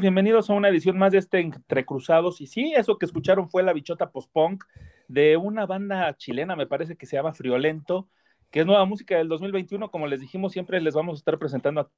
Bienvenidos a una edición más de este Entre Cruzados. Y sí, eso que escucharon fue la bichota post-punk de una banda chilena, me parece que se llama Friolento, que es nueva música del 2021. Como les dijimos, siempre les vamos a estar presentando a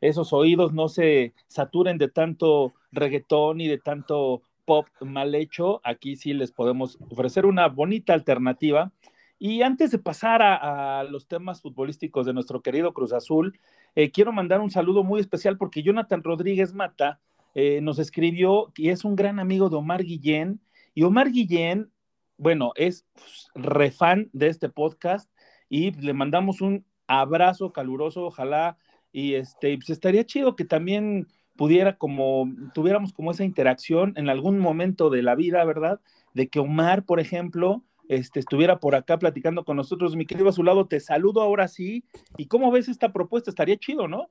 esos oídos, no se saturen de tanto reggaetón y de tanto pop mal hecho. Aquí sí les podemos ofrecer una bonita alternativa. Y antes de pasar a los temas futbolísticos de nuestro querido Cruz Azul, eh, quiero mandar un saludo muy especial porque Jonathan Rodríguez Mata eh, nos escribió y es un gran amigo de Omar Guillén. Y Omar Guillén, bueno, es refan de este podcast y le mandamos un abrazo caluroso, ojalá. Y este, pues estaría chido que también pudiera como, tuviéramos como esa interacción en algún momento de la vida, ¿verdad? De que Omar, por ejemplo, este, estuviera por acá platicando con nosotros. Mi querido a su lado, te saludo ahora sí. ¿Y cómo ves esta propuesta? Estaría chido, ¿no?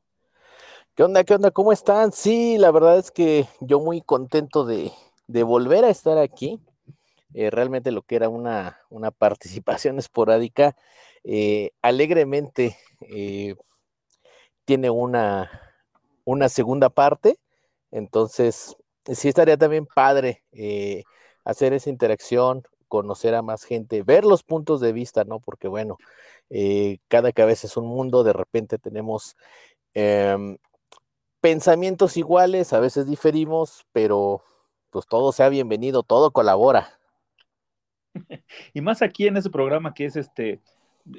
¿Qué onda? ¿Qué onda? ¿Cómo están? Sí, la verdad es que yo muy contento de, de volver a estar aquí. Eh, realmente lo que era una, una participación esporádica, eh, alegremente eh, tiene una, una segunda parte. Entonces, sí estaría también padre hacer esa interacción, conocer a más gente, ver los puntos de vista, ¿no? Porque bueno, eh, cada cabeza es un mundo, de repente tenemos eh, pensamientos iguales, a veces diferimos, pero pues todo sea bienvenido, todo colabora. Y más aquí en ese programa que es este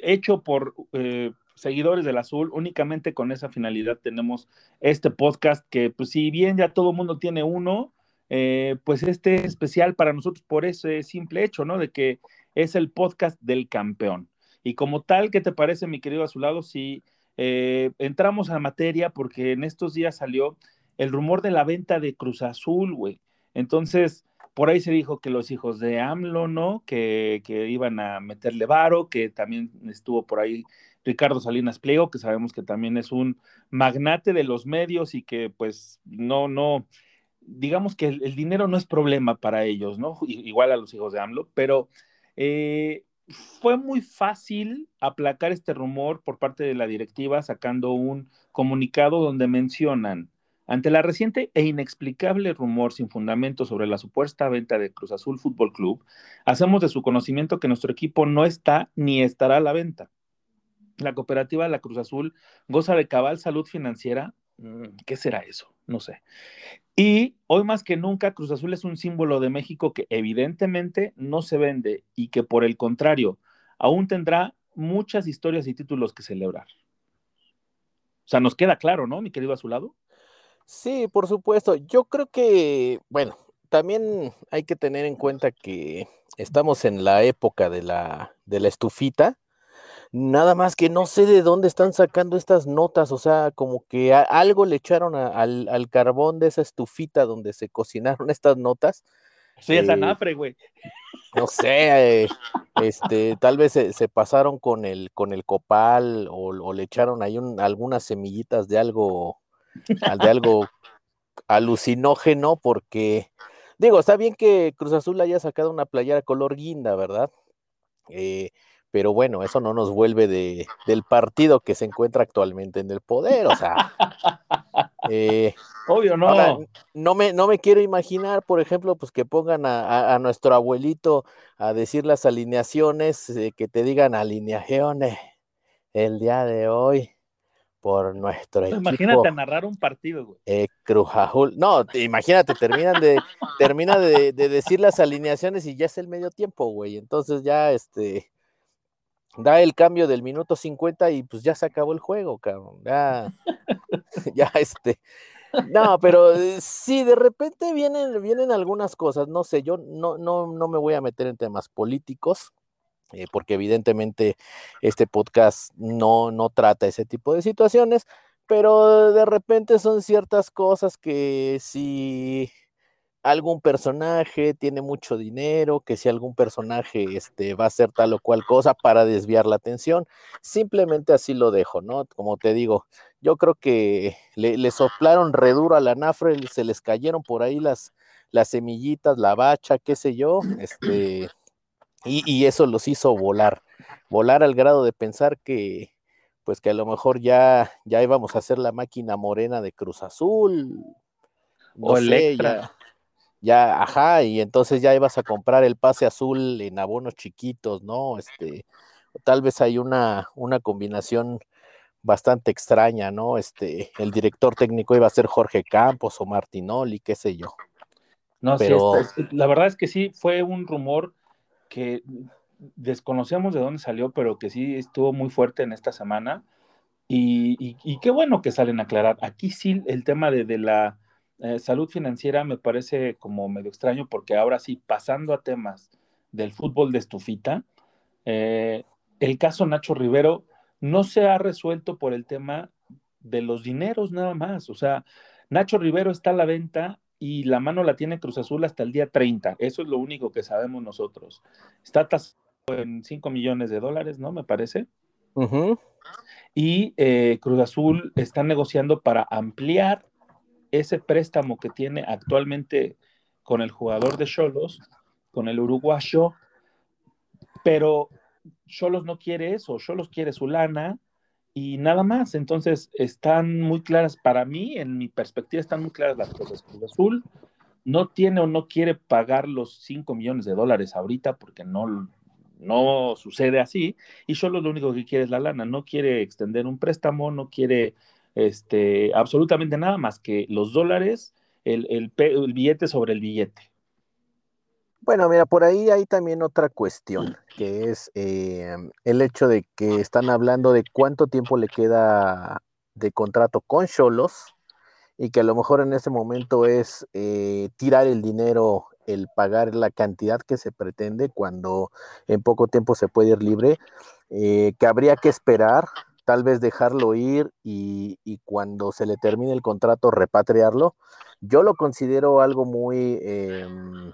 hecho por eh, seguidores del azul, únicamente con esa finalidad tenemos este podcast que pues si bien ya todo el mundo tiene uno, eh, pues este es especial para nosotros por ese simple hecho, ¿no? De que es el podcast del campeón. Y como tal, ¿qué te parece, mi querido Azulado, si eh, entramos a materia? Porque en estos días salió el rumor de la venta de Cruz Azul, güey. Entonces, por ahí se dijo que los hijos de AMLO, ¿no? Que, que iban a meterle varo, que también estuvo por ahí Ricardo Salinas Pliego, que sabemos que también es un magnate de los medios y que pues no, no, digamos que el, dinero no es problema para ellos, ¿no? Igual a los hijos de AMLO, pero eh, fue muy fácil aplacar este rumor por parte de la directiva sacando un comunicado donde mencionan, ante la reciente e inexplicable rumor sin fundamento sobre la supuesta venta de Cruz Azul Fútbol Club, hacemos de su conocimiento que nuestro equipo no está ni estará a la venta. La cooperativa de la Cruz Azul goza de cabal salud financiera. ¿Qué será eso? No sé. Y hoy más que nunca, Cruz Azul es un símbolo de México que evidentemente no se vende y que por el contrario, aún tendrá muchas historias y títulos que celebrar. O sea, nos queda claro, ¿no, mi querido Azulado? Sí, por supuesto. Yo creo que, bueno, también hay que tener en cuenta que estamos en la época de la, de la estufita. Nada más que no sé de dónde están sacando estas notas, o sea, como que algo le echaron al, al, carbón de esa estufita donde se cocinaron estas notas. Sí, es anafre, güey. No sé, eh, este, tal vez se, pasaron con el, con el copal o, le echaron ahí algunas semillitas de algo, de algo alucinógeno, porque digo, está bien que Cruz Azul haya sacado una playera color guinda, ¿verdad? Eh, pero bueno, eso no nos vuelve de, del partido que se encuentra actualmente en el poder, o sea. Eh, Obvio, no. no, me, no me quiero imaginar, por ejemplo, pues que pongan a, nuestro abuelito a decir las alineaciones, eh, que te digan alineaciones el día de hoy por nuestro pues equipo. Imagínate narrar un partido, güey. Eh, No, imagínate, terminan de, termina de, de, decir las alineaciones y ya es el medio tiempo, güey. Entonces ya, este, da el cambio del minuto 50 y pues ya se acabó el juego, cabrón. Ya, ya este. No, pero eh, sí, de repente vienen, vienen algunas cosas, no sé, yo no, no, no me voy a meter en temas políticos, eh, porque evidentemente este podcast no, no trata ese tipo de situaciones, pero de repente son ciertas cosas que si algún personaje tiene mucho dinero, que si algún personaje este, va a hacer tal o cual cosa para desviar la atención, simplemente así lo dejo, ¿no? Como te digo, yo creo que le, soplaron reduro a la nafre, se les cayeron por ahí las, las semillitas, la bacha, qué sé yo, este, y, y eso los hizo volar, volar al grado de pensar que, pues que a lo mejor ya, ya íbamos a hacer la máquina morena de Cruz Azul. o Electra ya, ajá, y entonces ya ibas a comprar el pase azul en abonos chiquitos, ¿no? Este, tal vez hay una, una combinación bastante extraña, ¿no? Este, el director técnico iba a ser Jorge Campos o Martinoli, qué sé yo. No, Pero... sí, la verdad es que sí, fue un rumor que desconocemos de dónde salió, pero que sí estuvo muy fuerte en esta semana. Y, y, qué bueno que salen a aclarar. Aquí sí el tema de, de la eh, salud financiera me parece como medio extraño porque ahora sí, pasando a temas del fútbol de estufita, eh, el caso Nacho Rivero no se ha resuelto por el tema de los dineros nada más. O sea, Nacho Rivero está a la venta y la mano la tiene Cruz Azul hasta el día 30. Eso es lo único que sabemos nosotros. Está tasado en 5 millones de dólares, ¿no? Me parece. Y eh, Cruz Azul está negociando para ampliar ese préstamo que tiene actualmente con el jugador de Cholos, con el uruguayo, pero Cholos no quiere eso, Cholos quiere su lana y nada más. Entonces están muy claras, para mí, en mi perspectiva, están muy claras las cosas. Cruz Azul no tiene o no quiere pagar los 5 millones de dólares ahorita porque no, no sucede así. Y Cholos lo único que quiere es la lana, no quiere extender un préstamo, no quiere este, absolutamente nada más que los dólares, el, el, billete sobre el billete. Bueno, mira, por ahí hay también otra cuestión, que es eh, el hecho de que están hablando de cuánto tiempo le queda de contrato con Cholos y que a lo mejor en ese momento es eh, tirar el dinero, el pagar la cantidad que se pretende cuando en poco tiempo se puede ir libre, eh, que habría que esperar tal vez dejarlo ir y, cuando se le termine el contrato repatriarlo. Yo lo considero algo muy, em,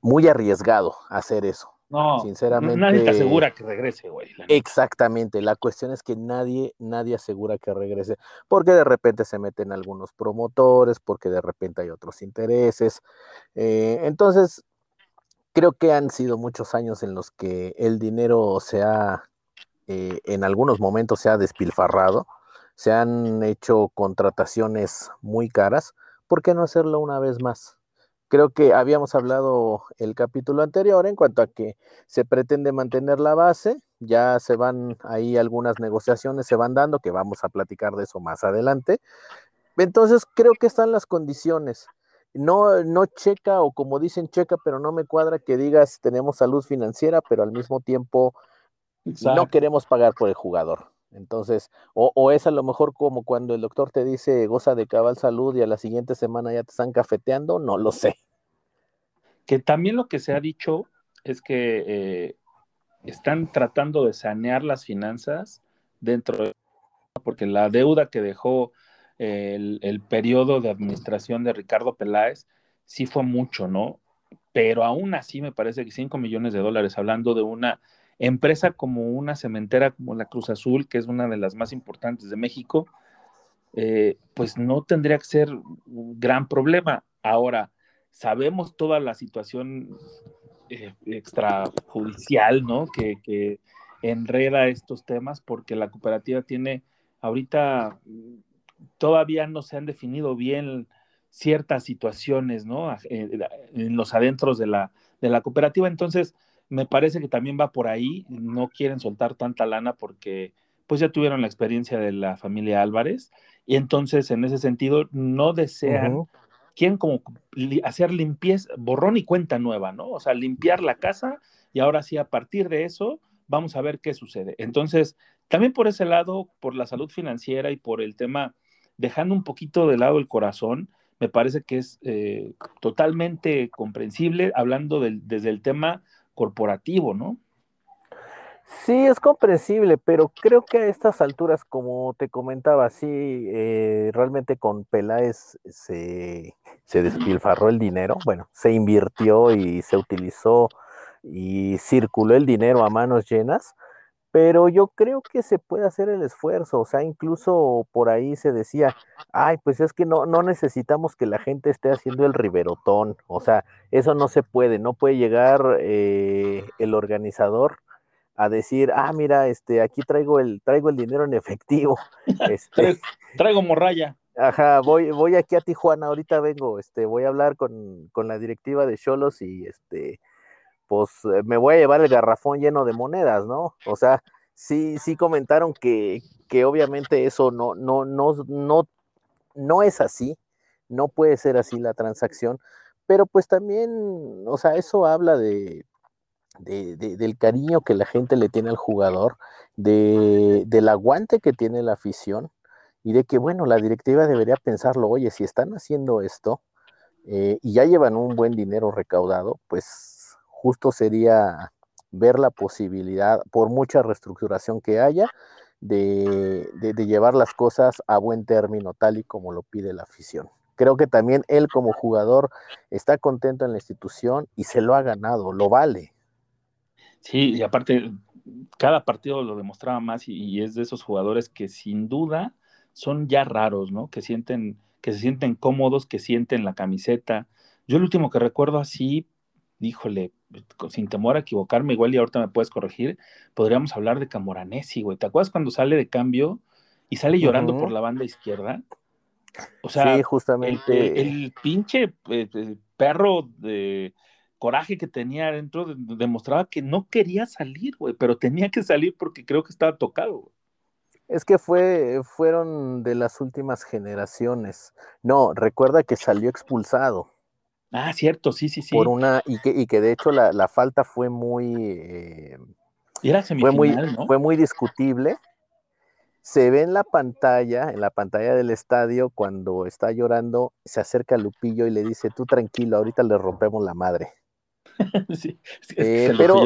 muy arriesgado hacer eso. No, sinceramente. Nadie te asegura que regrese, güey. Exactamente. La cuestión es que nadie, nadie asegura que regrese, porque de repente se meten algunos promotores, porque de repente hay otros intereses. Eh, entonces, creo que han sido muchos años en los que el dinero se ha eh, en algunos momentos se ha despilfarrado, se han hecho contrataciones muy caras, ¿por qué no hacerlo una vez más? Creo que habíamos hablado el capítulo anterior en cuanto a que se pretende mantener la base, ya se van ahí algunas negociaciones, se van dando, que vamos a platicar de eso más adelante. Entonces creo que están las condiciones. no, no checa o como dicen checa, pero no me cuadra que digas tenemos salud financiera, pero al mismo tiempo no queremos pagar por el jugador. Entonces, o, o, es a lo mejor como cuando el doctor te dice goza de cabal salud y a la siguiente semana ya te están cafeteando, no lo sé. Que también lo que se ha dicho es que eh, están tratando de sanear las finanzas dentro de porque la deuda que dejó el, el, periodo de administración de Ricardo Peláez sí fue mucho, ¿no? Pero aún así me parece que 5 millones de dólares, hablando de una empresa como una cementera como la Cruz Azul, que es una de las más importantes de México, eh, pues no tendría que ser un gran problema. Ahora, sabemos toda la situación eh, extrajudicial, ¿no? Que, enreda estos temas porque la cooperativa tiene ahorita todavía no se han definido bien ciertas situaciones, ¿no? Eh, en los adentros de la, de la cooperativa. Entonces, me parece que también va por ahí. No quieren soltar tanta lana porque pues ya tuvieron la experiencia de la familia Álvarez y entonces en ese sentido no desean quieren como hacer limpieza, borrón y cuenta nueva, ¿no? O sea, limpiar la casa y ahora sí, a partir de eso, vamos a ver qué sucede. Entonces, también por ese lado, por la salud financiera y por el tema, dejando un poquito de lado el corazón, me parece que es eh, totalmente comprensible, hablando del, desde el tema corporativo, ¿no? Sí, es comprensible, pero creo que a estas alturas, como te comentaba, sí, eh, realmente con Peláez se, se despilfarró el dinero, bueno, se invirtió y se utilizó y circuló el dinero a manos llenas, pero yo creo que se puede hacer el esfuerzo, o sea, incluso por ahí se decía, ay, pues es que no, no necesitamos que la gente esté haciendo el riberotón, o sea, eso no se puede, no puede llegar eh, el organizador a decir, ah, mira, este, aquí traigo el, traigo el dinero en efectivo. Este, traigo morralla. Ajá, voy, voy aquí a Tijuana, ahorita vengo, este, voy a hablar con, con la directiva de Cholos y este, pues eh, me voy a llevar el garrafón lleno de monedas, ¿no? O sea, sí, sí comentaron que, que obviamente eso no, no, no, no, no es así, no puede ser así la transacción, pero pues también, o sea, eso habla de, de, del cariño que la gente le tiene al jugador, de, del aguante que tiene la afición y de que, bueno, la directiva debería pensarlo, oye, si están haciendo esto eh, y ya llevan un buen dinero recaudado, pues justo sería ver la posibilidad, por mucha reestructuración que haya, de, de, llevar las cosas a buen término, tal y como lo pide la afición. Creo que también él como jugador está contento en la institución y se lo ha ganado, lo vale. Sí, y aparte, cada partido lo demostraba más y, es de esos jugadores que sin duda son ya raros, ¿no? Que sienten, que se sienten cómodos, que sienten la camiseta. Yo el último que recuerdo así, híjole, sin temor a equivocarme, igual y ahorita me puedes corregir, podríamos hablar de Camoranesi, güey. ¿Te acuerdas cuando sale de cambio y sale llorando por la banda izquierda? O sea, sí, justamente. El, pinche eh, perro de coraje que tenía adentro demostraba que no quería salir, güey, pero tenía que salir porque creo que estaba tocado. Es que fue, fueron de las últimas generaciones. No, recuerda que salió expulsado. Ah, cierto, sí, sí, sí. Por una, y que, y que de hecho la, la falta fue muy. Eh, fue muy, ¿no? fue muy discutible. Se ve en la pantalla, en la pantalla del estadio, cuando está llorando, se acerca Lupillo y le dice: Tú tranquilo, ahorita le rompemos la madre. sí, es que eh, pero,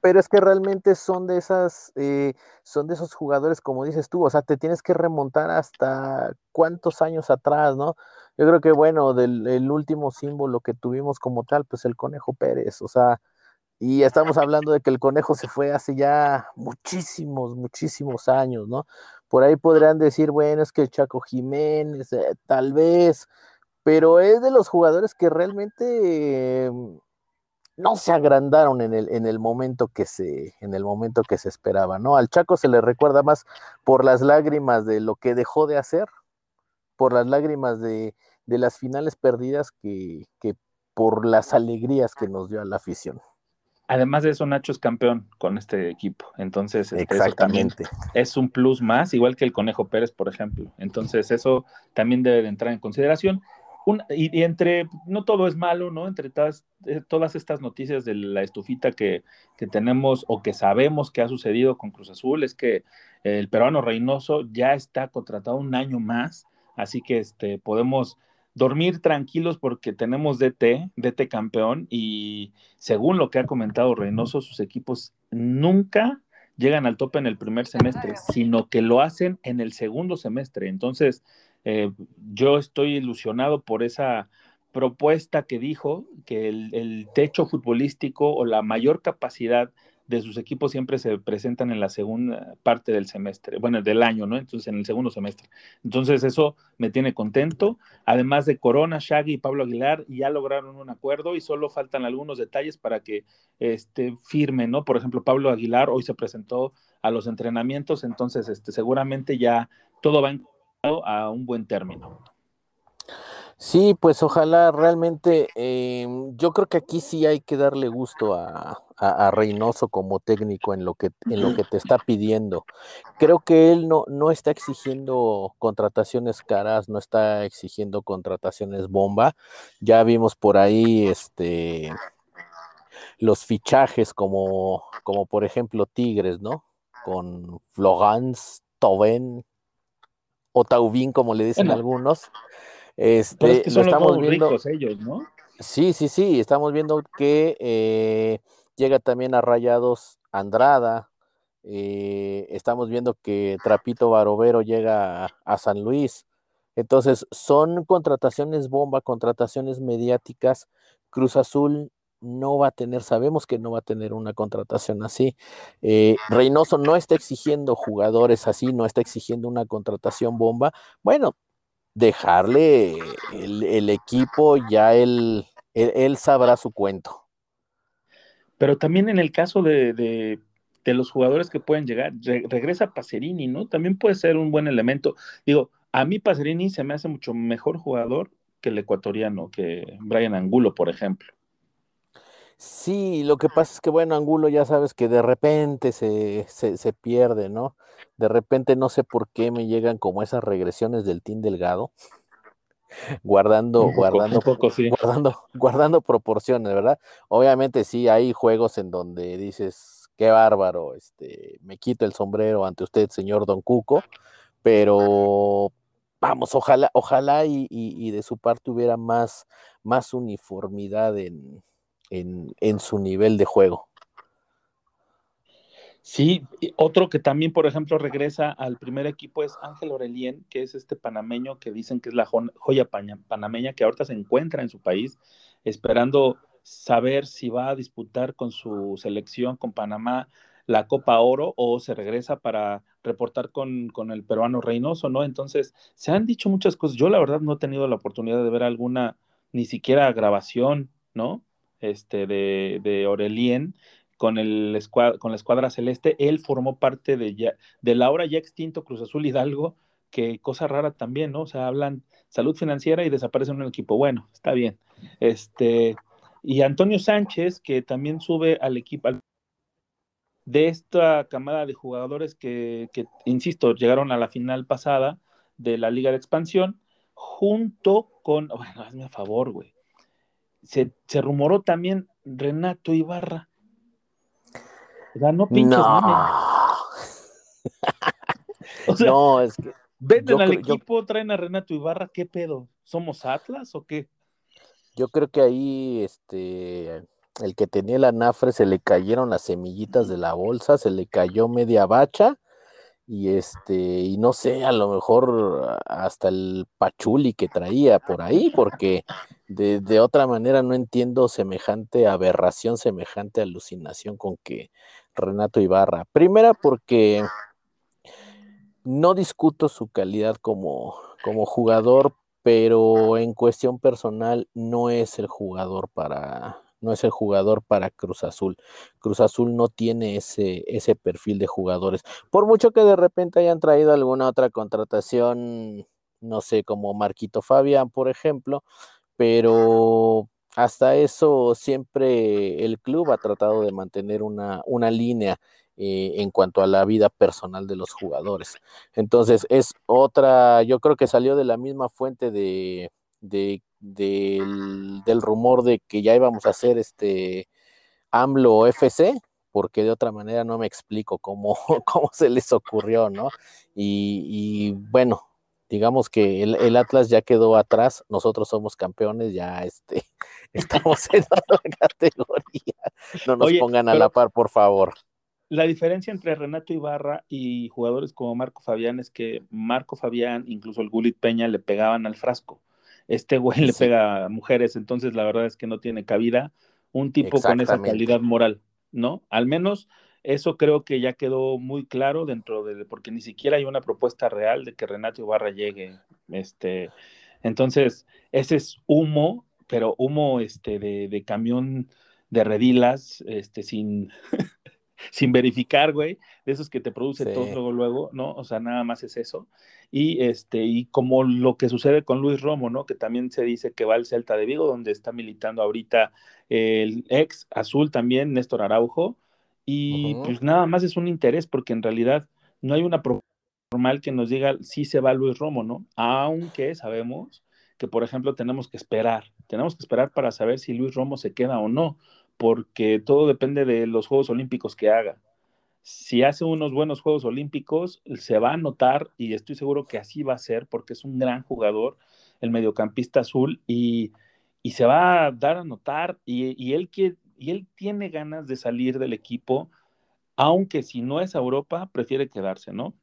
pero es que realmente son de esas, eh, son de esos jugadores, como dices tú, o sea, te tienes que remontar hasta cuántos años atrás, ¿no? Yo creo que, bueno, del el último símbolo que tuvimos como tal, pues el Conejo Pérez, o sea, y estamos hablando de que el Conejo se fue hace ya muchísimos, muchísimos años, ¿no? Por ahí podrían decir, bueno, es que el Chaco Jiménez, eh, tal vez, pero es de los jugadores que realmente no se agrandaron en el, en el momento que se, en el momento que se esperaba, ¿no? Al Chaco se le recuerda más por las lágrimas de lo que dejó de hacer, por las lágrimas de, de las finales perdidas que, que por las alegrías que nos dio a la afición. Además de eso, Nacho es campeón con este equipo. Entonces, este, exactamente. Es un plus más, igual que el Conejo Pérez, por ejemplo. Entonces, eso también debe de entrar en consideración. y, entre, no todo es malo, ¿no? Entre todas, eh, todas estas noticias de la estufita que, que, tenemos o que sabemos que ha sucedido con Cruz Azul, es que el peruano Reynoso ya está contratado un año más, así que este, podemos dormir tranquilos porque tenemos DT, DT campeón, y según lo que ha comentado Reynoso, sus equipos nunca llegan al tope en el primer semestre, sino que lo hacen en el segundo semestre. Entonces, eh, yo estoy ilusionado por esa propuesta que dijo que el, el, techo futbolístico o la mayor capacidad de sus equipos siempre se presentan en la segunda parte del semestre, bueno, del año, ¿no? Entonces, en el segundo semestre. Entonces, eso me tiene contento. Además de Corona, Shaggy y Pablo Aguilar, ya lograron un acuerdo y solo faltan algunos detalles para que este, firmen, ¿no? Por ejemplo, Pablo Aguilar hoy se presentó a los entrenamientos, entonces, este, seguramente ya todo va a un buen término. Sí, pues ojalá realmente, em, yo creo que aquí sí hay que darle gusto a, a, Reynoso como técnico en lo que en lo que te está pidiendo. Creo que él no, no está exigiendo contrataciones caras, no está exigiendo contrataciones bomba. Ya vimos por ahí este los fichajes como, como por ejemplo Tigres, ¿no? Con Florence, Toben o Taubín, como le dicen algunos este, son estamos viendo, ricos ellos, ¿no? Sí, sí, sí, estamos viendo que eh, llega también a Rayados Andrada, eh, estamos viendo que Trapito Barovero llega a, San Luis. Entonces, son contrataciones bomba, contrataciones mediáticas. Cruz Azul no va a tener, sabemos que no va a tener una contratación así. Eh, Reynoso no está exigiendo jugadores así, no está exigiendo una contratación bomba. Bueno, dejarle el, equipo, ya él, él, sabrá su cuento. Pero también en el caso de, de, los jugadores que pueden llegar, regresa Pacerini, ¿no? También puede ser un buen elemento. Digo, a mí Pacerini se me hace mucho mejor jugador que el ecuatoriano, que Brian Angulo, por ejemplo. Sí, lo que pasa es que, bueno, Angulo ya sabes que de repente se, se, se pierde, ¿no? De repente no sé por qué me llegan como esas regresiones del Team Delgado, guardando, guardando, guardando, guardando proporciones, ¿verdad? Obviamente sí hay juegos en donde dices, qué bárbaro, este, me quito el sombrero ante usted, señor Don Cuco, pero vamos, ojalá, ojalá y, de su parte hubiera más, más uniformidad en, en su nivel de juego. Sí, otro que también, por ejemplo, regresa al primer equipo es Ángel Orelien, que es este panameño que dicen que es la joya panameña que ahorita se encuentra en su país, esperando saber si va a disputar con su selección, con Panamá, la Copa Oro o se regresa para reportar con, con, el peruano Reynoso, ¿no? Entonces, se han dicho muchas cosas. Yo, la verdad, no he tenido la oportunidad de ver alguna, ni siquiera grabación, ¿no? Este, de, de con, el con la escuadra celeste, él formó parte de, ya, de la ahora ya extinto Cruz Azul Hidalgo, que cosa rara también, ¿no? O sea, hablan salud financiera y desaparecen en un equipo. Bueno, está bien. Este, y Antonio Sánchez, que también sube al equipo de esta camada de jugadores que, que, insisto, llegaron a la final pasada de la Liga de Expansión, junto con, bueno, hazme a favor, güey. Se, se rumoró también Renato Ibarra no pinches no. es que. Venden al equipo, traen a Renato Ibarra, ¿qué pedo? ¿Somos Atlas o qué? Yo creo que ahí, este, el que tenía la nafre se le cayeron las semillitas de la bolsa, se le cayó media bacha y este, y no sé, a lo mejor hasta el pachuli que traía por ahí, porque de, de otra manera no entiendo semejante aberración, semejante alucinación con que Renato Ibarra. Primera porque no discuto su calidad como, como jugador, pero en cuestión personal no es el jugador para no es el jugador para Cruz Azul. Cruz Azul no tiene ese, ese perfil de jugadores. Por mucho que de repente hayan traído alguna otra contratación, no sé, como Marquito Fabián, por ejemplo, pero hasta eso siempre el club ha tratado de mantener una, una línea eh, en cuanto a la vida personal de los jugadores. Entonces es otra, yo creo que salió de la misma fuente de, de, del, del rumor de que ya íbamos a hacer este AMLO FC, porque de otra manera no me explico cómo, cómo se les ocurrió, ¿no? Y, y bueno, digamos que el, el, Atlas ya quedó atrás, nosotros somos campeones, ya este, estamos en otra categoría. No nos Oye, pongan a la par, por favor. La diferencia entre Renato Ibarra y jugadores como Marco Fabián es que Marco Fabián, incluso el Gulit Peña, le pegaban al frasco. Este güey sí. le pega a mujeres, entonces la verdad es que no tiene cabida un tipo con esa calidad moral, ¿no? Al menos eso creo que ya quedó muy claro dentro de, porque ni siquiera hay una propuesta real de que Renato Ibarra llegue, este, entonces ese es humo, pero humo, este, de, de camión de redilas, este, sin, sin verificar, güey, de esos que te produce sí. todo luego, luego, ¿no? O sea, nada más es eso. Y este, y como lo que sucede con Luis Romo, ¿no? Que también se dice que va al Celta de Vigo, donde está militando ahorita el ex azul también, Néstor Araujo, y uh -huh. pues nada más es un interés, porque en realidad no hay una formal que nos diga si se va Luis Romo, ¿no? Aunque sabemos que, por ejemplo, tenemos que esperar, tenemos que esperar para saber si Luis Romo se queda o no, porque todo depende de los Juegos Olímpicos que haga. Si hace unos buenos Juegos Olímpicos, se va a notar y estoy seguro que así va a ser porque es un gran jugador, el mediocampista azul, y, y se va a dar a notar y, y, él quiere, y él tiene ganas de salir del equipo, aunque si no es a Europa, prefiere quedarse, ¿no?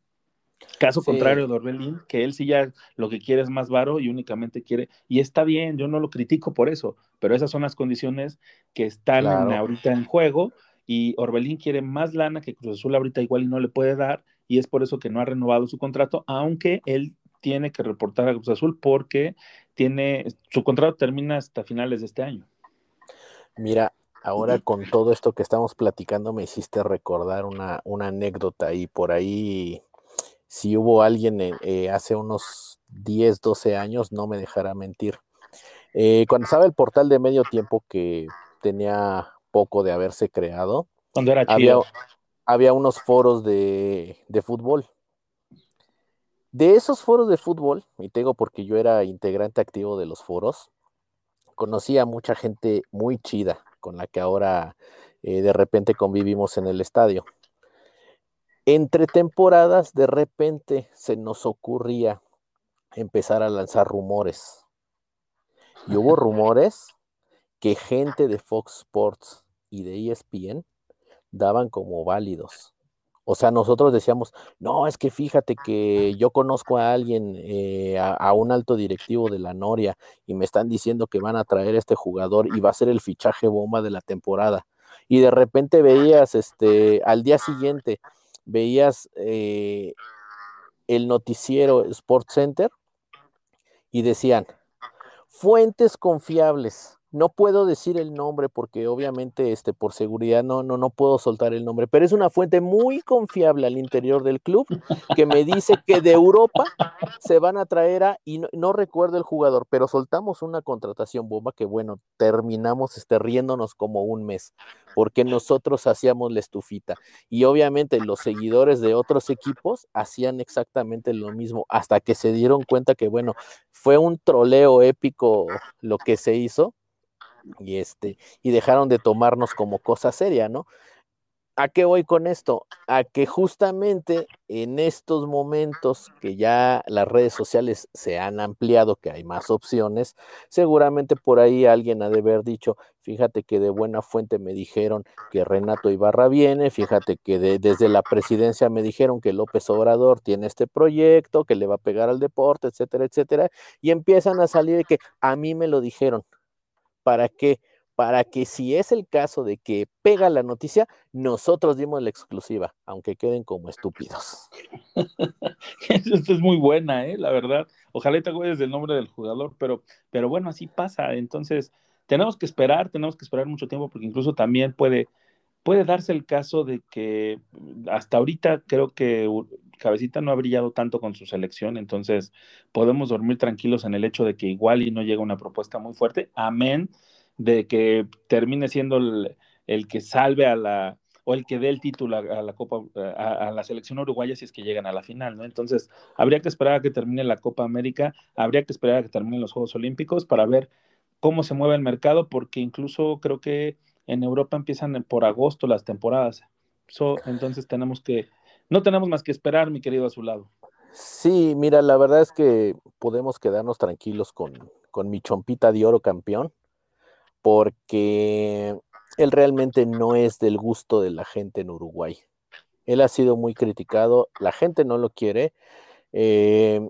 Caso sí. contrario de Orbelín, que él sí ya lo que quiere es más varo y únicamente quiere, y está bien, yo no lo critico por eso, pero esas son las condiciones que están claro. en, ahorita en juego, y Orbelín quiere más lana que Cruz Azul ahorita igual y no le puede dar, y es por eso que no ha renovado su contrato, aunque él tiene que reportar a Cruz Azul porque tiene, su contrato termina hasta finales de este año. Mira, ahora con todo esto que estamos platicando me hiciste recordar una, una anécdota y por ahí si hubo alguien eh, hace unos 10, 12 años, no me dejará mentir. Eh, cuando estaba el portal de medio tiempo que tenía poco de haberse creado, cuando era había, había, unos foros de, de, fútbol. De esos foros de fútbol, y tengo porque yo era integrante activo de los foros, conocí a mucha gente muy chida con la que ahora eh, de repente convivimos en el estadio entre temporadas de repente se nos ocurría empezar a lanzar rumores. Y hubo rumores que gente de Fox Sports y de ESPN daban como válidos. O sea, nosotros decíamos, no, es que fíjate que yo conozco a alguien, eh, a, a, un alto directivo de la Noria, y me están diciendo que van a traer a este jugador y va a ser el fichaje bomba de la temporada. Y de repente veías, este, al día siguiente, veías eh, el noticiero Sports Center y decían, fuentes confiables. No puedo decir el nombre porque obviamente este, por seguridad no, no, no puedo soltar el nombre, pero es una fuente muy confiable al interior del club que me dice que de Europa se van a traer a, y no, no recuerdo el jugador, pero soltamos una contratación bomba que bueno, terminamos este, riéndonos como un mes, porque nosotros hacíamos la estufita y obviamente los seguidores de otros equipos hacían exactamente lo mismo hasta que se dieron cuenta que bueno, fue un troleo épico lo que se hizo y este y dejaron de tomarnos como cosa seria, ¿no? ¿A qué voy con esto? A que justamente en estos momentos que ya las redes sociales se han ampliado, que hay más opciones, seguramente por ahí alguien ha de haber dicho, fíjate que de buena fuente me dijeron que Renato Ibarra viene, fíjate que de, desde la presidencia me dijeron que López Obrador tiene este proyecto, que le va a pegar al deporte, etcétera, etcétera, y empiezan a salir que a mí me lo dijeron. ¿Para qué? Para que si es el caso de que pega la noticia, nosotros dimos la exclusiva, aunque queden como estúpidos. Esto es muy buena, ¿eh? la verdad. Ojalá te acuerdes del nombre del jugador, pero, pero bueno, así pasa. Entonces, tenemos que esperar, tenemos que esperar mucho tiempo, porque incluso también puede, puede darse el caso de que hasta ahorita creo que Cabecita no ha brillado tanto con su selección, entonces podemos dormir tranquilos en el hecho de que igual y no llega una propuesta muy fuerte, amén de que termine siendo el, el que salve a la, o el que dé el título a, la Copa, a, la selección uruguaya si es que llegan a la final, ¿no? Entonces, habría que esperar a que termine la Copa América, habría que esperar a que terminen los Juegos Olímpicos para ver cómo se mueve el mercado, porque incluso creo que en Europa empiezan por agosto las temporadas. entonces tenemos que, no tenemos más que esperar, mi querido a su lado. Sí, mira, la verdad es que podemos quedarnos tranquilos con, con mi chompita de oro campeón, porque él realmente no es del gusto de la gente en Uruguay. Él ha sido muy criticado, la gente no lo quiere. Eh,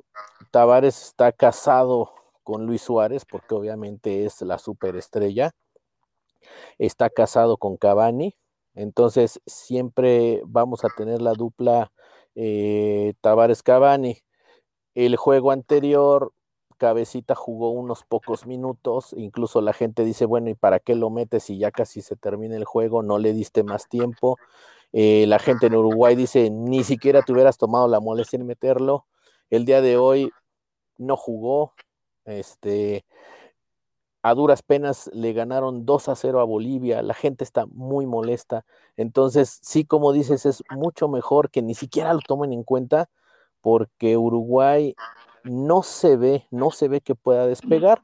Tavares está casado con Luis Suárez porque obviamente es la superestrella. Está casado con Cavani, entonces siempre vamos a tener la dupla eh, Tavares Cavani. El juego anterior Cabecita jugó unos pocos minutos, incluso la gente dice, bueno, ¿y para qué lo metes si ya casi se termina el juego? No le diste más tiempo. Eh, la gente en Uruguay dice, ni siquiera te hubieras tomado la molestia en meterlo. El día de hoy no jugó. Este, a duras penas le ganaron 2 a 0 a Bolivia. La gente está muy molesta. Entonces, sí, como dices, es mucho mejor que ni siquiera lo tomen en cuenta porque Uruguay no se ve, no se ve que pueda despegar.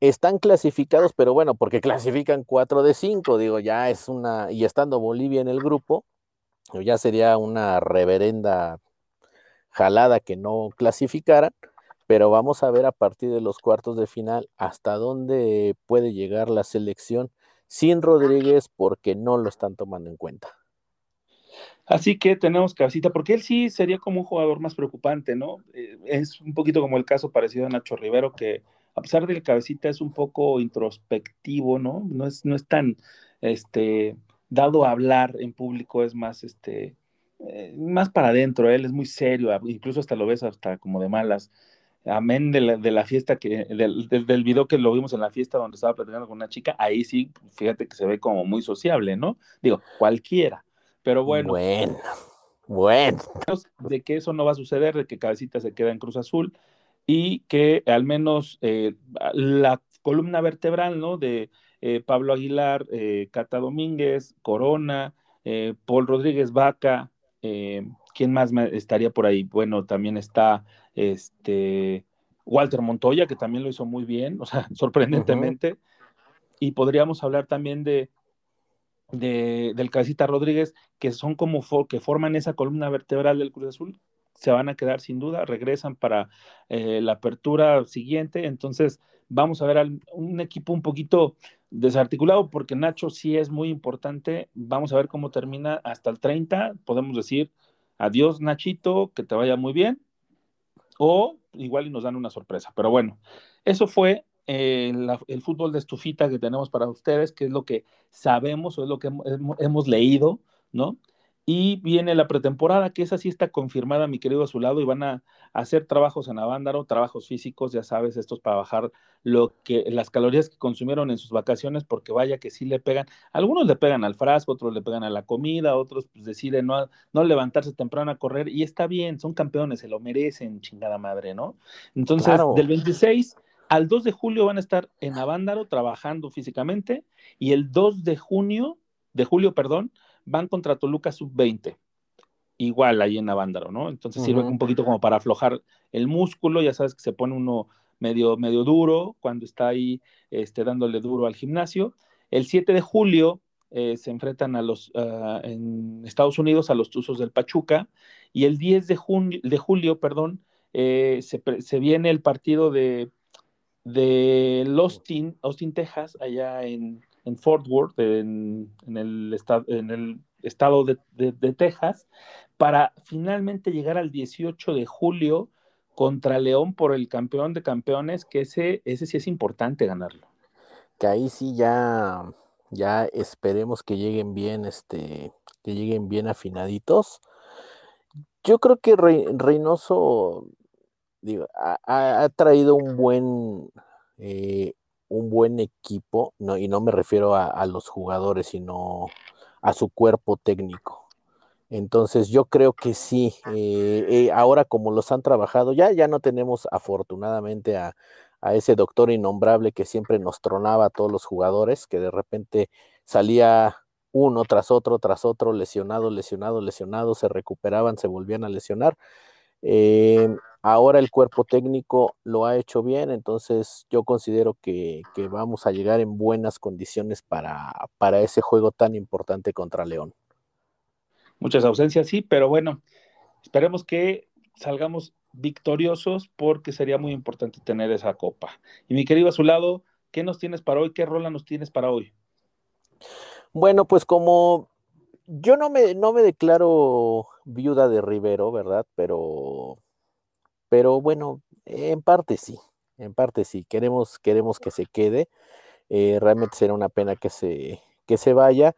Están clasificados, pero bueno, porque clasifican 4 de 5, digo, ya es una, y estando Bolivia en el grupo, ya sería una reverenda jalada que no clasificaran, pero vamos a ver a partir de los cuartos de final hasta dónde puede llegar la selección sin Rodríguez porque no lo están tomando en cuenta. Así que tenemos cabecita, porque él sí sería como un jugador más preocupante, ¿no? Eh, es un poquito como el caso parecido a Nacho Rivero, que a pesar de que cabecita es un poco introspectivo, ¿no? No es, no es tan este, dado a hablar en público, es más, este, eh, más para adentro, él es muy serio, incluso hasta lo ves hasta como de malas. Amén de la, de la fiesta que, del, del, video que lo vimos en la fiesta donde estaba platicando con una chica, ahí sí, fíjate que se ve como muy sociable, ¿no? Digo, cualquiera pero bueno. Bueno, bueno. De que eso no va a suceder, de que Cabecita se queda en Cruz Azul y que al menos eh, la columna vertebral, ¿no? De eh, Pablo Aguilar, eh, Cata Domínguez, Corona, Paul Rodríguez Vaca, ¿quién más estaría por ahí? Bueno, también está este Walter Montoya, que también lo hizo muy bien, o sea, sorprendentemente. Y podríamos hablar también de de, del Cabecita Rodríguez, que son como que forman esa columna vertebral del Cruz Azul, se van a quedar sin duda, regresan para eh, la apertura siguiente, entonces vamos a ver un equipo un poquito desarticulado porque Nacho sí es muy importante, vamos a ver cómo termina hasta el 30, podemos decir adiós Nachito, que te vaya muy bien, o igual y nos dan una sorpresa, pero bueno, eso fue eh, el fútbol de estufita que tenemos para ustedes, que es lo que sabemos o es lo que hemos, leído, ¿no? Y viene la pretemporada, que esa sí está confirmada, mi querido a su lado, y van a, hacer trabajos en Avándaro, trabajos físicos, ya sabes, estos para bajar lo que, las calorías que consumieron en sus vacaciones, porque vaya que sí le pegan, algunos le pegan al frasco, otros le pegan a la comida, otros pues, deciden no, no levantarse temprano a correr, y está bien, son campeones, se lo merecen, chingada madre, ¿no? Entonces, del 26 al 2 de julio van a estar en Avándaro trabajando físicamente y el 2 de junio, de julio, perdón, van contra Toluca sub-20. Igual ahí en Avándaro, ¿no? Entonces sirve un poquito como para aflojar el músculo, ya sabes que se pone uno medio, medio duro cuando está ahí este, dándole duro al gimnasio. El 7 de julio eh, se enfrentan a los, ah, en Estados Unidos a los Tuzos del Pachuca y el 10 de, de julio, perdón, eh, se, se, viene el partido de de Austin, Austin, Texas, allá en, Fort Worth, en, el, estado, en el estado de, Texas, para finalmente llegar al 18 de julio contra León por el campeón de campeones, que ese, ese sí es importante ganarlo. Que ahí sí ya, ya esperemos que lleguen bien, este, que lleguen bien afinaditos. Yo creo que Reynoso digo, ha, traído un buen, eh, un buen equipo, y no me refiero a, los jugadores, sino a su cuerpo técnico. Entonces yo creo que sí, eh, eh, ahora como los han trabajado, ya, ya no tenemos afortunadamente a, a, ese doctor innombrable que siempre nos tronaba a todos los jugadores, que de repente salía uno tras otro, tras otro, lesionado, lesionado, lesionado, se recuperaban, se volvían a lesionar. Eh, ahora el cuerpo técnico lo ha hecho bien, entonces yo considero que, que vamos a llegar en buenas condiciones para, para ese juego tan importante contra León. Muchas ausencias, sí, pero bueno, esperemos que salgamos victoriosos porque sería muy importante tener esa copa. Y mi querido a su lado, ¿qué nos tienes para hoy? ¿Qué rola nos tienes para hoy? Bueno, pues como yo no me, no me declaro viuda de Rivero, ¿verdad? Pero, pero bueno, en parte sí, en parte sí. Queremos, queremos que se quede. Eh, realmente será una pena que se, que se vaya.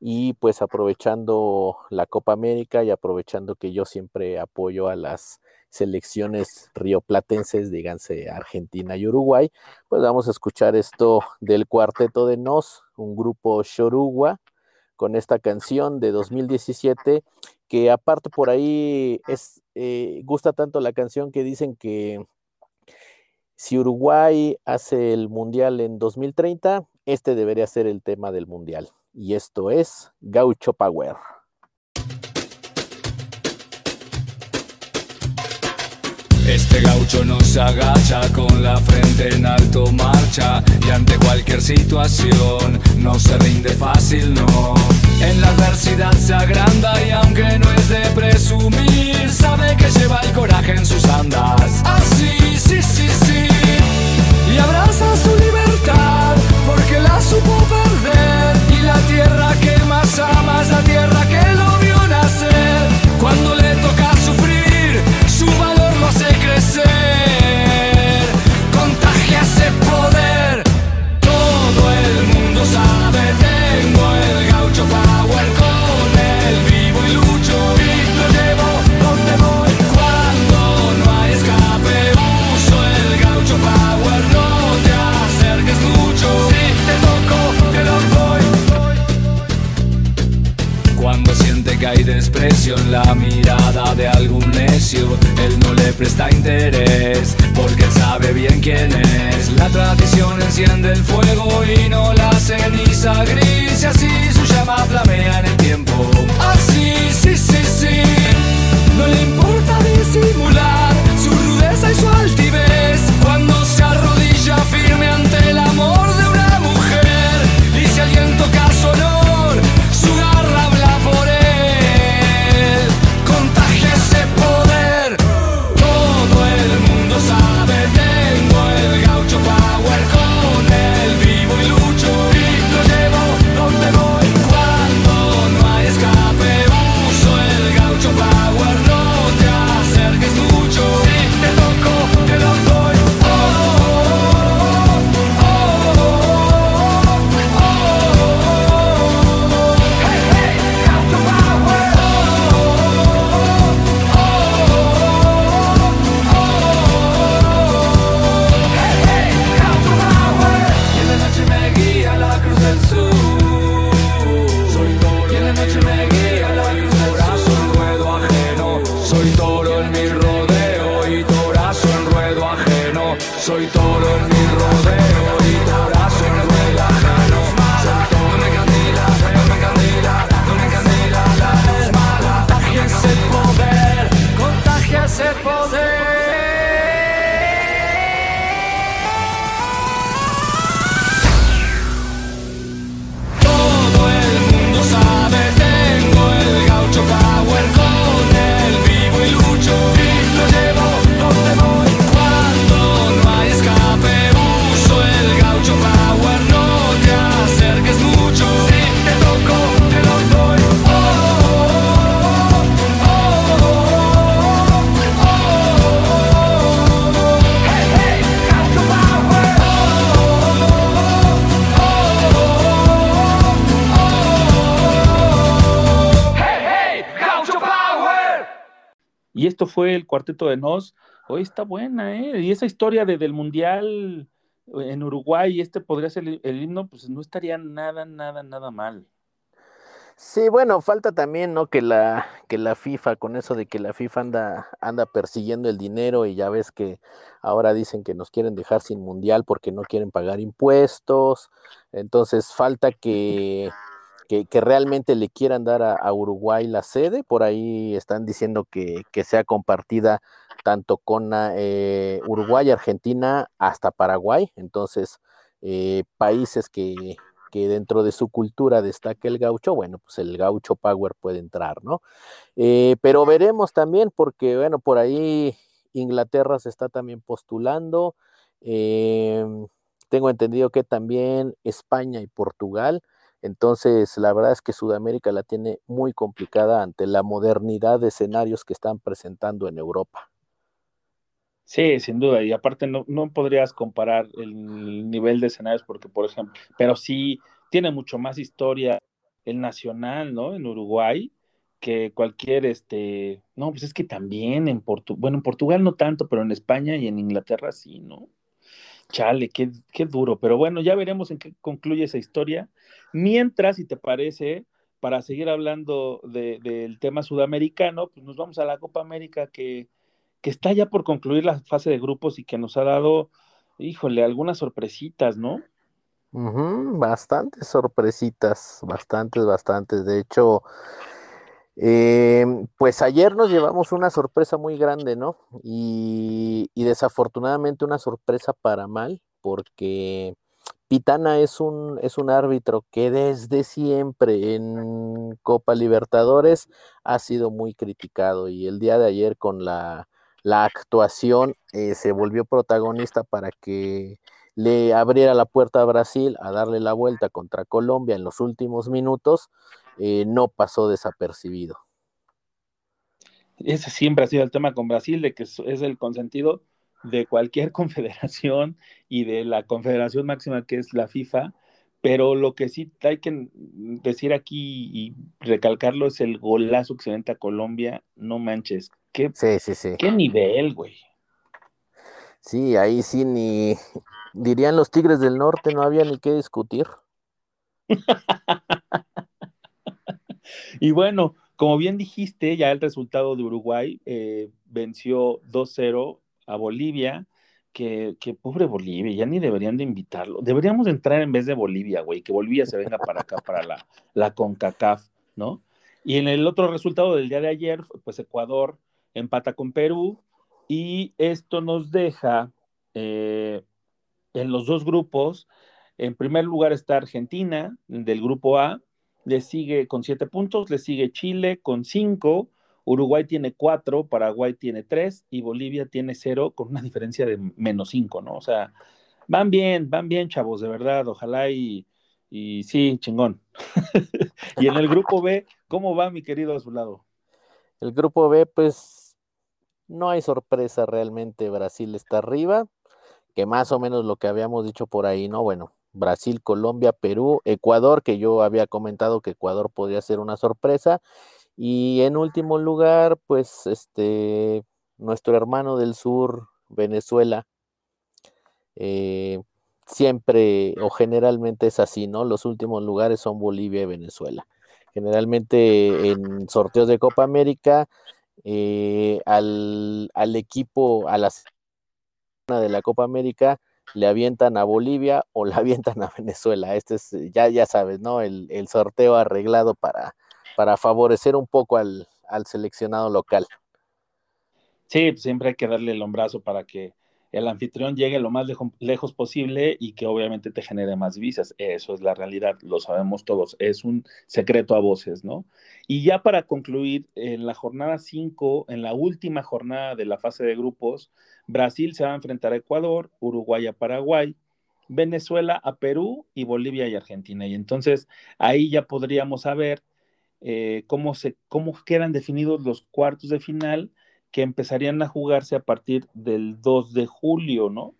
Y pues aprovechando la Copa América y aprovechando que yo siempre apoyo a las selecciones rioplatenses, díganse Argentina y Uruguay, pues vamos a escuchar esto del cuarteto de Nos, un grupo Chorugua, con esta canción de 2017, que aparte por ahí es, eh, gusta tanto la canción que dicen que si Uruguay hace el Mundial en 2030, este debería ser el tema del Mundial y esto es Gaucho Power. Este gaucho no se agacha con la frente en alto marcha y ante cualquier situación no se rinde fácil, no. En la adversidad se agranda y aunque no es de presumir, sabe que lleva el coraje en sus andas. Así, ah, sí, sí, sí. Y abraza su libertad porque la supo perder y la tierra que más ama es la tierra en la mirada de algún necio, él no le presta interés, porque sabe bien quién es. La tradición enciende el fuego y no la ceniza gris, y así su llama flamea en el tiempo. Así, sí, sí, sí. No le importa disimular su rudeza y su altivez cuando se arrodilla el cuarteto de Nos. Hoy está buena, ¿eh? Y esa historia de, del Mundial en Uruguay, este podría ser el, el himno, pues no estaría nada, nada, nada mal. Sí, bueno, falta también, ¿no? Que la, que la FIFA, con eso de que la FIFA anda, anda persiguiendo el dinero y ya ves que ahora dicen que nos quieren dejar sin mundial porque no quieren pagar impuestos. Entonces falta que que, realmente le quieran dar a, Uruguay la sede. Por ahí están diciendo que, sea compartida tanto con eh, Uruguay, Argentina, hasta Paraguay. Entonces, eh, países que, que, dentro de su cultura destaque el gaucho, bueno, pues el gaucho power puede entrar, ¿no? Eh, pero veremos también, porque, bueno, por ahí Inglaterra se está también postulando. Em, tengo entendido que también España y Portugal. Entonces, la verdad es que Sudamérica la tiene muy complicada ante la modernidad de escenarios que están presentando en Europa. Sí, sin duda. Y aparte no, no podrías comparar el nivel de escenarios porque, por ejemplo, pero sí tiene mucho más historia el Nacional, ¿no? En Uruguay que cualquier, este, no, pues es que también en Portugal, bueno, en Portugal no tanto, pero en España y en Inglaterra sí, ¿no? Chale, qué, qué duro, pero bueno, ya veremos en qué concluye esa historia. Mientras, si te parece, para seguir hablando del tema sudamericano, pues nos vamos a la Copa América que, que está ya por concluir la fase de grupos y que nos ha dado, híjole, algunas sorpresitas, ¿no? bastantes sorpresitas, bastantes, bastantes. De hecho, Em, pues ayer nos llevamos una sorpresa muy grande, ¿no? Y, desafortunadamente una sorpresa para mal, porque Pitana es un, es un árbitro que desde siempre en Copa Libertadores ha sido muy criticado y el día de ayer con la, actuación eh, se volvió protagonista para que le abriera la puerta a Brasil a darle la vuelta contra Colombia en los últimos minutos eh, no pasó desapercibido. Ese siempre ha sido el tema con Brasil, de que es el consentido de cualquier confederación y de la confederación máxima que es la FIFA, pero lo que sí hay que decir aquí y recalcarlo es el golazo que se venta a Colombia, no manches, qué, sí, sí, sí. qué nivel, güey. Sí, ahí sí ni, dirían los Tigres del Norte, no había ni qué discutir. Y bueno, como bien dijiste, ya el resultado de Uruguay eh, venció 2-0 a Bolivia, que, pobre Bolivia, ya ni deberían de invitarlo. Deberíamos entrar en vez de Bolivia, güey, que Bolivia se venga para acá, para la, la CONCACAF, ¿no? Y en el otro resultado del día de ayer, pues Ecuador empata con Perú y esto nos deja eh, en los dos grupos. En primer lugar está Argentina, del grupo A, le sigue con siete puntos, le sigue Chile con cinco, Uruguay tiene cuatro, Paraguay tiene tres y Bolivia tiene cero con una diferencia de menos cinco, ¿no? O sea, van bien, van bien, chavos, de verdad, ojalá y, y sí, chingón. y en el grupo B, ¿cómo va mi querido Azulado? El grupo B, pues no hay sorpresa realmente, Brasil está arriba, que más o menos lo que habíamos dicho por ahí, ¿no? Bueno, Brasil, Colombia, Perú, Ecuador, que yo había comentado que Ecuador podría ser una sorpresa. Y en último lugar, pues este, nuestro hermano del sur, Venezuela. Eh, siempre o generalmente es así, ¿no? Los últimos lugares son Bolivia y Venezuela. Generalmente en sorteos de Copa América, eh, al, al, equipo, a la de la Copa América, le avientan a Bolivia o le avientan a Venezuela. Este es, ya, ya sabes, ¿no? El, sorteo arreglado para, para favorecer un poco al, seleccionado local. Sí, pues, siempre hay que darle el hombrazo para que el anfitrión llegue lo más lejos posible y que obviamente te genere más visas. Eso es la realidad, lo sabemos todos, es un secreto a voces, ¿no? Y ya para concluir, en la jornada 5, en la última jornada de la fase de grupos, Brasil se va a enfrentar a Ecuador, Uruguay a Paraguay, Venezuela a Perú y Bolivia y Argentina. Y entonces ahí ya podríamos saber eh, cómo, se, cómo quedan definidos los cuartos de final que empezarían a jugarse a partir del 2 de julio, ¿no?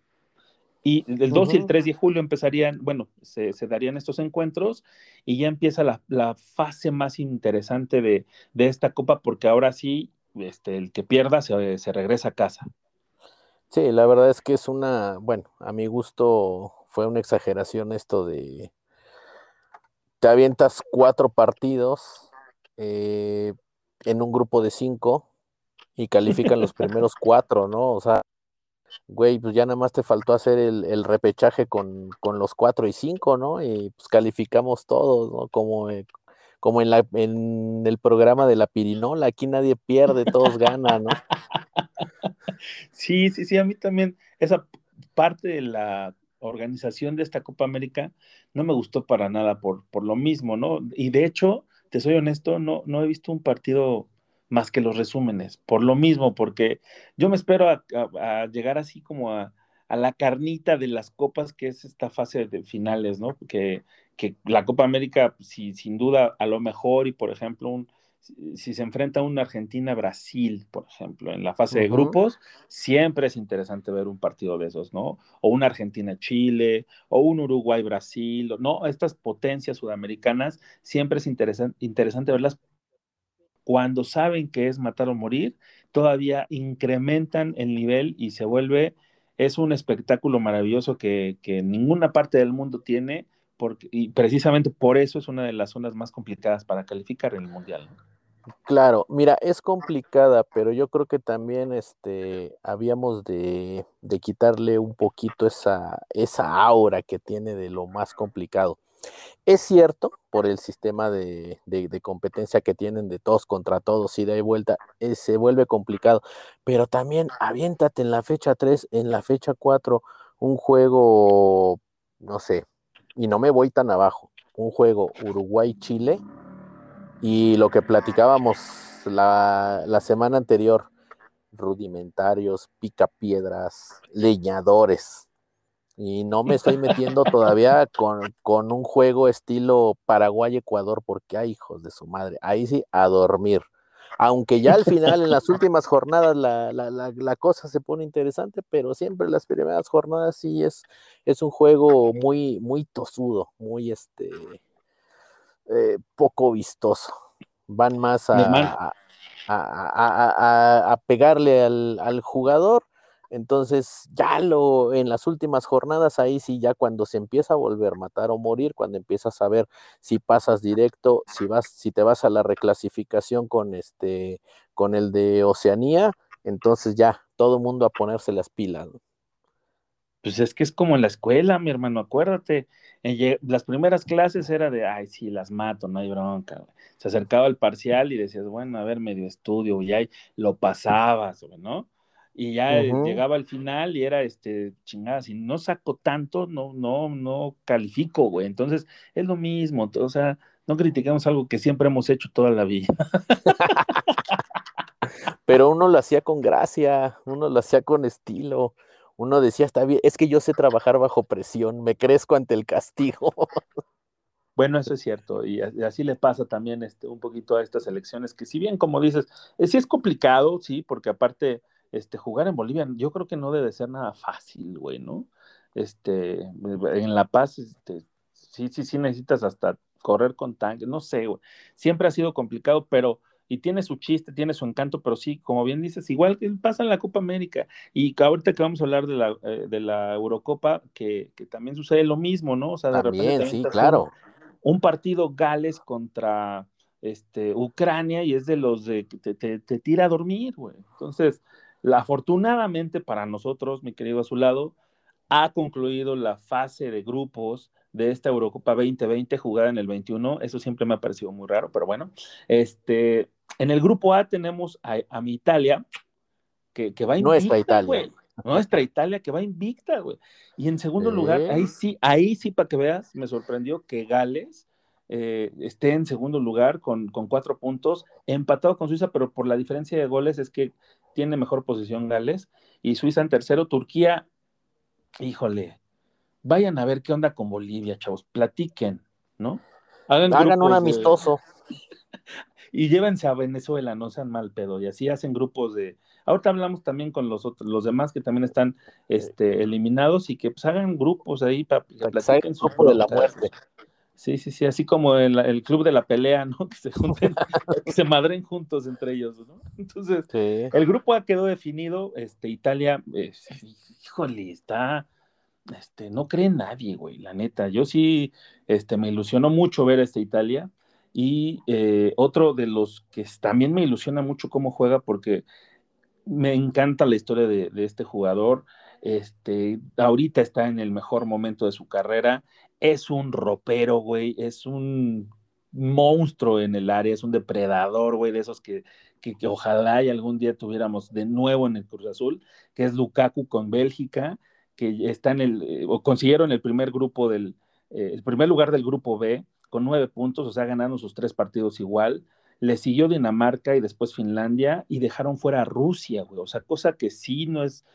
Y el 2 y el 3 de julio empezarían, bueno, se, darían estos encuentros y ya empieza la, fase más interesante de, esta copa porque ahora sí, este, el que pierda se, se regresa a casa. Sí, la verdad es que es una, bueno, a mi gusto fue una exageración esto de, te avientas cuatro partidos eh, en un grupo de cinco y califican los primeros cuatro, ¿no? O sea, güey, pues ya nada más te faltó hacer el, el repechaje con, con, los cuatro y cinco, ¿no? Y pues calificamos todos, ¿no? Como, eh, como en, la, en el programa de la pirinola, aquí nadie pierde, todos ganan, ¿no? Sí, sí, sí, a mí también esa parte de la organización de esta Copa América no me gustó para nada por, por lo mismo, ¿no? Y de hecho, te soy honesto, no, no he visto un partido más que los resúmenes, por lo mismo, porque yo me espero a, llegar así como a, la carnita de las copas, que es esta fase de finales, ¿no? Que, que la Copa América, sí, sin duda, a lo mejor, y por ejemplo, un, si se enfrenta a una Argentina-Brasil, por ejemplo, en la fase de grupos, siempre es interesante ver un partido de esos, ¿no? O una Argentina-Chile, o un Uruguay-Brasil, ¿no? Estas potencias sudamericanas, siempre es interesante verlas cuando saben que es matar o morir, todavía incrementan el nivel y se vuelve, es un espectáculo maravilloso que, que ninguna parte del mundo tiene, porque, y precisamente por eso es una de las zonas más complicadas para calificar en el Mundial. Claro, mira, es complicada, pero yo creo que también este, habíamos de, de quitarle un poquito esa, esa aura que tiene de lo más complicado. Es cierto, por el sistema de, competencia que tienen de todos contra todos, ida y vuelta, eh, se vuelve complicado. Pero también aviéntate en la fecha 3, en la fecha 4, un juego, no sé, y no me voy tan abajo, un juego Uruguay-Chile y lo que platicábamos la, la semana anterior, rudimentarios, picapiedras, leñadores y no me estoy metiendo todavía con, con un juego estilo Paraguay-Ecuador, porque hay hijos de su madre. Ahí sí, a dormir. Aunque ya al final, en las últimas jornadas, la, la, la, cosa se pone interesante, pero siempre las primeras jornadas sí es, es un juego muy, muy tosudo, muy este eh, poco vistoso. Van más a, a, a, a pegarle al, al jugador entonces, ya lo en las últimas jornadas, ahí sí, ya cuando se empieza a volver matar o morir, cuando empiezas a ver si pasas directo, si vas, si te vas a la reclasificación con este, con el de Oceanía, entonces ya, todo mundo a ponerse las pilas. Pues es que es como en la escuela, mi hermano, acuérdate. las primeras clases era de, ay, sí, las mato, no hay bronca. Se acercaba el parcial y decías, bueno, a ver, medio estudio, y ahí lo pasabas, ¿no? Y ya llegaba al final y era este chingada, si no saco tanto, no, no, no califico, güey. Entonces, es lo mismo, o sea, no criticamos algo que siempre hemos hecho toda la vida. Pero uno lo hacía con gracia, uno lo hacía con estilo. Uno decía, está bien, es que yo sé trabajar bajo presión, me crezco ante el castigo. Bueno, eso es cierto, y así le pasa también este, un poquito a estas elecciones, que si bien, como dices, eh, sí es complicado, sí, porque aparte, este, jugar en Bolivia, yo creo que no debe ser nada fácil, güey, ¿no? Este, en La Paz, este, sí, sí, sí necesitas hasta correr con tanques, no sé, güey. Siempre ha sido complicado, pero, y tiene su chiste, tiene su encanto, pero sí, como bien dices, igual que pasa en la Copa América, y ahorita que vamos a hablar de la, eh, de la Eurocopa, que, que, también sucede lo mismo, ¿no? O sea, de repente sí, claro. Un, partido Gales contra este, Ucrania y es de los de que te, te, te tira a dormir, güey. Entonces, afortunadamente para nosotros, mi querido Azulado, ha concluido la fase de grupos de esta Eurocopa 2020 jugada en el 21. Eso siempre me ha parecido muy raro, pero bueno. Este, en el grupo A tenemos a, mi Italia, que, que, va invicta. Nuestra Italia. Nuestra Italia que va invicta, güey. Y en segundo lugar, ahí sí, ahí sí, para que veas, me sorprendió que Gales eh, esté en segundo lugar con, con, cuatro puntos, empatado con Suiza, pero por la diferencia de goles es que tiene mejor posición Gales, y Suiza en tercero, Turquía, híjole, vayan a ver qué onda con Bolivia, chavos, platiquen, ¿no? Hagan, un amistoso. y llévense a Venezuela, no sean mal pedo, y así hacen grupos de... Ahorita hablamos también con los otros, los demás que también están este, eliminados y que pues hagan grupos ahí para que platiquen su de la muerte. Sí, sí, sí, así como el, el, club de la pelea, ¿no? Que se junten, que se madren juntos entre ellos, ¿no? Entonces, el grupo A quedó definido, este, Italia, eh, híjole, está, este, no cree nadie, güey, la neta. Yo sí, este, me ilusionó mucho ver a esta Italia. Y eh, otro de los que también me ilusiona mucho cómo juega, porque me encanta la historia de, de, este jugador. Este, ahorita está en el mejor momento de su carrera. Es un ropero, güey. Es un monstruo en el área, es un depredador, güey, de esos que, que, ojalá y algún día tuviéramos de nuevo en el Cruz Azul, que es Lukaku con Bélgica, que está en el, eh, o consiguieron el primer grupo del, eh, el primer lugar del grupo B con nueve puntos, o sea, ganaron sus tres partidos igual. Le siguió Dinamarca y después Finlandia y dejaron fuera a Rusia, güey. O sea, cosa que sí no es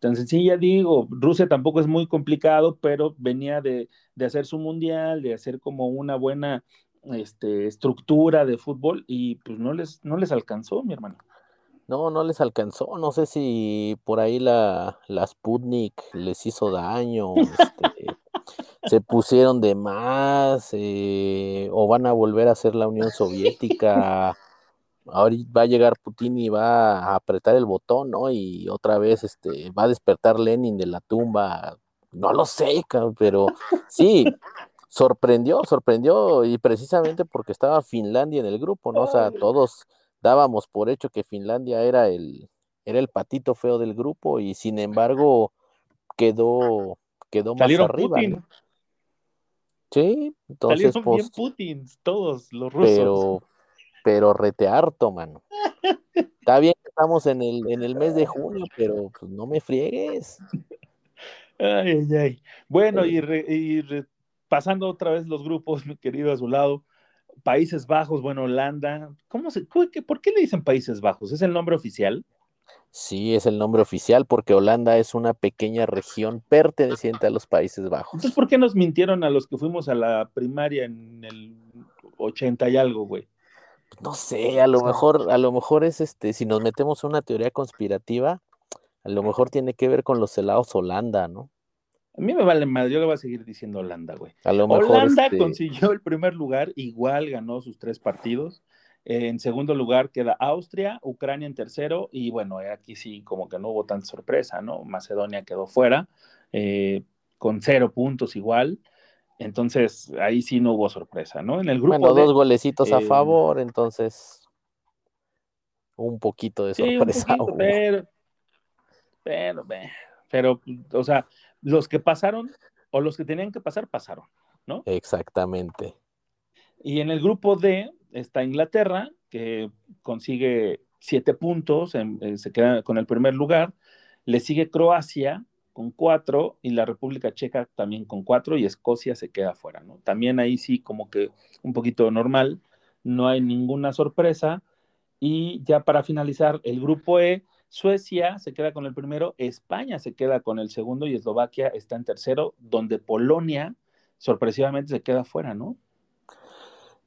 tan sencilla. Digo, Rusia tampoco es muy complicado, pero venía de, de hacer su mundial, de hacer como una buena este, estructura de fútbol y pues no les, no les alcanzó, mi hermano. No, no les alcanzó. No sé si por ahí la, la Sputnik les hizo daño. Este, se pusieron de más eh, o van a volver a ser la Unión Soviética. Ahora va a llegar Putin y va a apretar el botón, ¿no? Y otra vez este, va a despertar Lenin de la tumba. No lo sé, pero sí, sorprendió, sorprendió y precisamente porque estaba Finlandia en el grupo, ¿no? O sea, todos dábamos por hecho que Finlandia era el, era el patito feo del grupo y sin embargo quedó, quedó más arriba. Putin. ¿no? Sí, entonces Salieron pues, bien Putin, todos los rusos. pero, pero rete harto, mano. Está bien que estamos en el, en el mes de junio, pero pues no me friegues. Ay, ay, ay. Bueno, y, re- y re- pasando otra vez los grupos, mi querido Azulado, Países Bajos, bueno, Holanda, ¿cómo se, qué- ¿por qué le dicen Países Bajos? ¿Es el nombre oficial? Sí, es el nombre oficial porque Holanda es una pequeña región perteneciente a los Países Bajos. Entonces, ¿por qué nos mintieron a los que fuimos a la primaria en el 80 y algo, güey? No sé, a lo mejor, a lo mejor es este, si nos metemos a una teoría conspirativa, a lo mejor tiene que ver con los helados Holanda, ¿no? A mí me vale madre, yo le voy a seguir diciendo Holanda, güey. A lo mejor Holanda este, consiguió el primer lugar, igual ganó sus tres partidos. En segundo lugar queda Austria, Ucrania en tercero, y bueno, aquí sí como que no hubo tanta sorpresa, ¿no? Macedonia quedó fuera, eh, con cero puntos igual. Entonces, ahí sí no hubo sorpresa, ¿no? En el grupo bueno, dos golecitos a eh, favor, entonces un poquito de sí, un sorpresa. poquito, pero, pero, pero, o sea, los que pasaron o los que tenían que pasar, pasaron, ¿no? Exactamente. Y en el grupo D está Inglaterra, que consigue siete puntos, en- eh, se queda con el primer lugar. Le sigue Croacia con cuatro y la República Checa también con cuatro y Escocia se queda fuera, ¿no? También ahí sí como que un poquito normal, no hay ninguna sorpresa. Y ya para finalizar, el grupo E, Suecia se queda con el primero, España se queda con el segundo y Eslovaquia está en tercero, donde Polonia sorpresivamente se queda fuera, ¿no?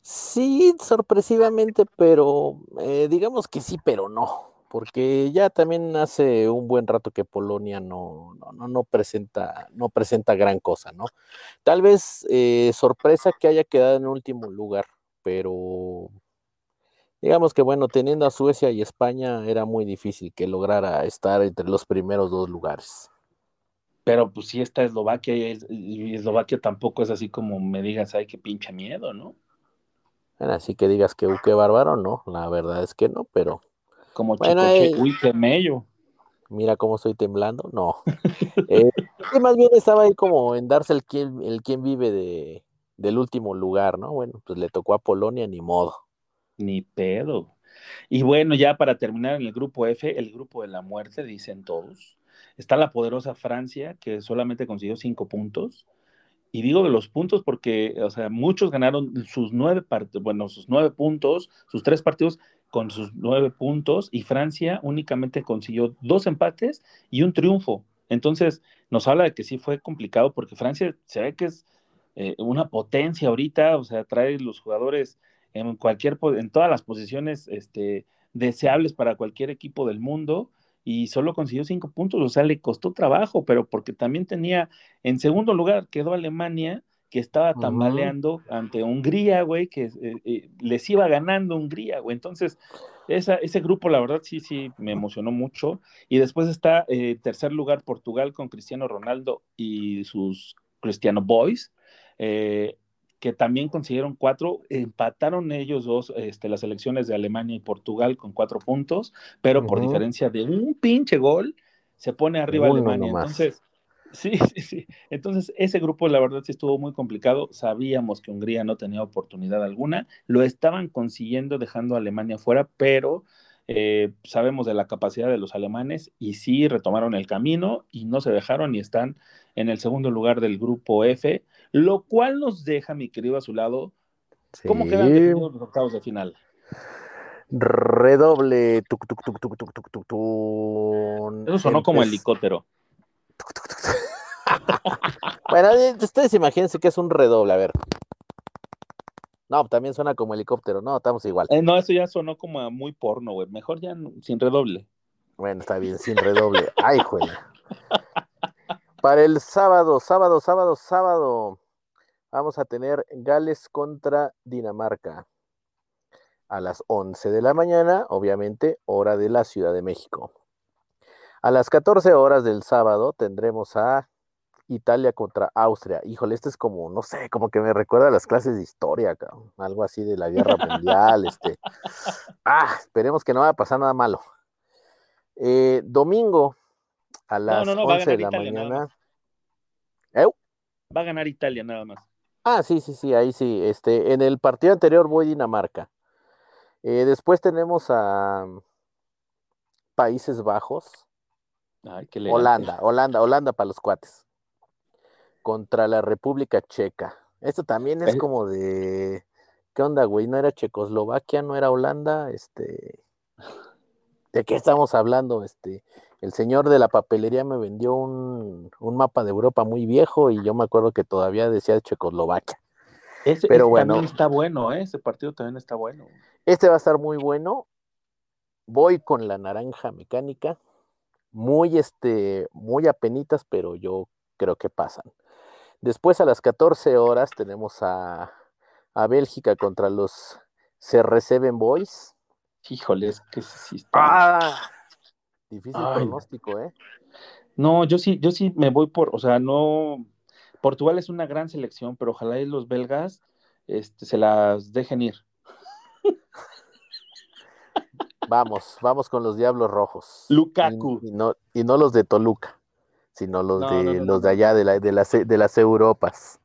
Sí, sorpresivamente, pero eh, digamos que sí, pero no, porque ya también hace un buen rato que Polonia no, no, no, no presenta, no presenta gran cosa, ¿no? Tal vez eh, sorpresa que haya quedado en último lugar, pero digamos que bueno, teniendo a Suecia y España era muy difícil que lograra estar entre los primeros dos lugares. Pero pues sí está Eslovaquia y, es- y Eslovaquia tampoco es así como me digas, ay, qué pinche miedo, ¿no? Bueno, así que digas que, uh, qué bárbaro, no, la verdad es que no, pero Como Bueno, Chicoche, eh, uy, qué mello. mira cómo estoy temblando, no. Eh, más bien estaba ahí como en darse el quien, el quien vive de, del último lugar, ¿no? Bueno, pues le tocó a Polonia, ni modo. Ni pedo. Y bueno, ya para terminar en el grupo F, el grupo de la muerte, dicen todos. Está la poderosa Francia, que solamente consiguió cinco puntos. Y digo de los puntos porque, o sea, muchos ganaron sus nueve partidos, bueno, sus nueve puntos, sus tres partidos con sus nueve puntos, y Francia únicamente consiguió dos empates y un triunfo. Entonces, nos habla de que sí fue complicado porque Francia se ve que es eh, una potencia ahorita, o sea, trae los jugadores en cualquier, en todas las posiciones este, deseables para cualquier equipo del mundo y solo consiguió cinco puntos, o sea, le costó trabajo, pero porque también tenía, en segundo lugar quedó Alemania, que estaba tambaleando ante Hungría, güey, que eh, eh, les iba ganando Hungría, güey. Entonces, esa, ese grupo, la verdad, sí, sí, me emocionó mucho. Y después está eh, tercer lugar Portugal con Cristiano Ronaldo y sus Cristiano Boys. Que también consiguieron cuatro, empataron ellos dos, este, las elecciones de Alemania y Portugal con cuatro puntos, pero por diferencia de un pinche gol, se pone arriba Alemania. Entonces, sí, sí, sí. Entonces, ese grupo, la verdad, sí estuvo muy complicado. Sabíamos que Hungría no tenía oportunidad alguna. Lo estaban consiguiendo dejando a Alemania fuera, pero eh, sabemos de la capacidad de los alemanes y sí retomaron el camino y no se dejaron y están en el segundo lugar del grupo F, lo cual nos deja, mi querido a su lado, ¿cómo Sí. quedan los octavos de final? Redoble. Tuc, tuc, tuc. Eso sonó como helicóptero. Bueno, eh, ustedes imagínense que es un redoble, a ver. No, también suena como helicóptero, no, estamos igual. Eh, no, eso ya sonó como a muy porno, güey. Mejor ya no- sin redoble. Bueno, está bien, sin redoble. Ay, juela. Para el sábado, sábado, sábado, sábado, vamos a tener Gales contra Dinamarca. A las 11 de la mañana, obviamente, hora de la Ciudad de México. A las 14 horas del sábado tendremos a Italia contra Austria. Híjole, este es como, no sé, como que me recuerda a las clases de historia, cabrón. Algo así de la guerra mundial, este. Ah, esperemos que no vaya a pasar nada malo. Eh, domingo a las no, no, a 11 de la Italia mañana. Va a ganar Italia nada más. Ah, sí, sí, sí, ahí sí. Este, en el partido anterior voy Dinamarca. Eh, después tenemos a Países Bajos, Ay, qué elegante. Holanda, Holanda, Holanda para los cuates. Contra la República Checa. Esto también es Eh. como de. ¿Qué onda, güey? ¿No era Checoslovaquia? ¿No era Holanda? Este. ¿De qué estamos hablando? Este. El señor de la papelería me vendió un, un mapa de Europa muy viejo y yo me acuerdo que todavía decía Checoslovaquia. Ese, Pero ese bueno. también está bueno, ¿eh? Ese partido también está bueno. Este va a estar muy bueno. Voy con la naranja mecánica. Muy, este, muy apenitas, pero yo creo que pasan. Después a las 14 horas tenemos a, a Bélgica contra los CR7 Boys. Híjole, es que sí. ¡Ah! Difícil Ay. pronóstico, ¿eh? No, yo sí, yo sí me voy por, o sea, no. Portugal es una gran selección, pero ojalá y los belgas este, se las dejen ir. Vamos, vamos con los Diablos Rojos. Lukaku. Y, y no, y no los de Toluca, sino los No, de no, los de allá, de, la, de, las, de las Europas.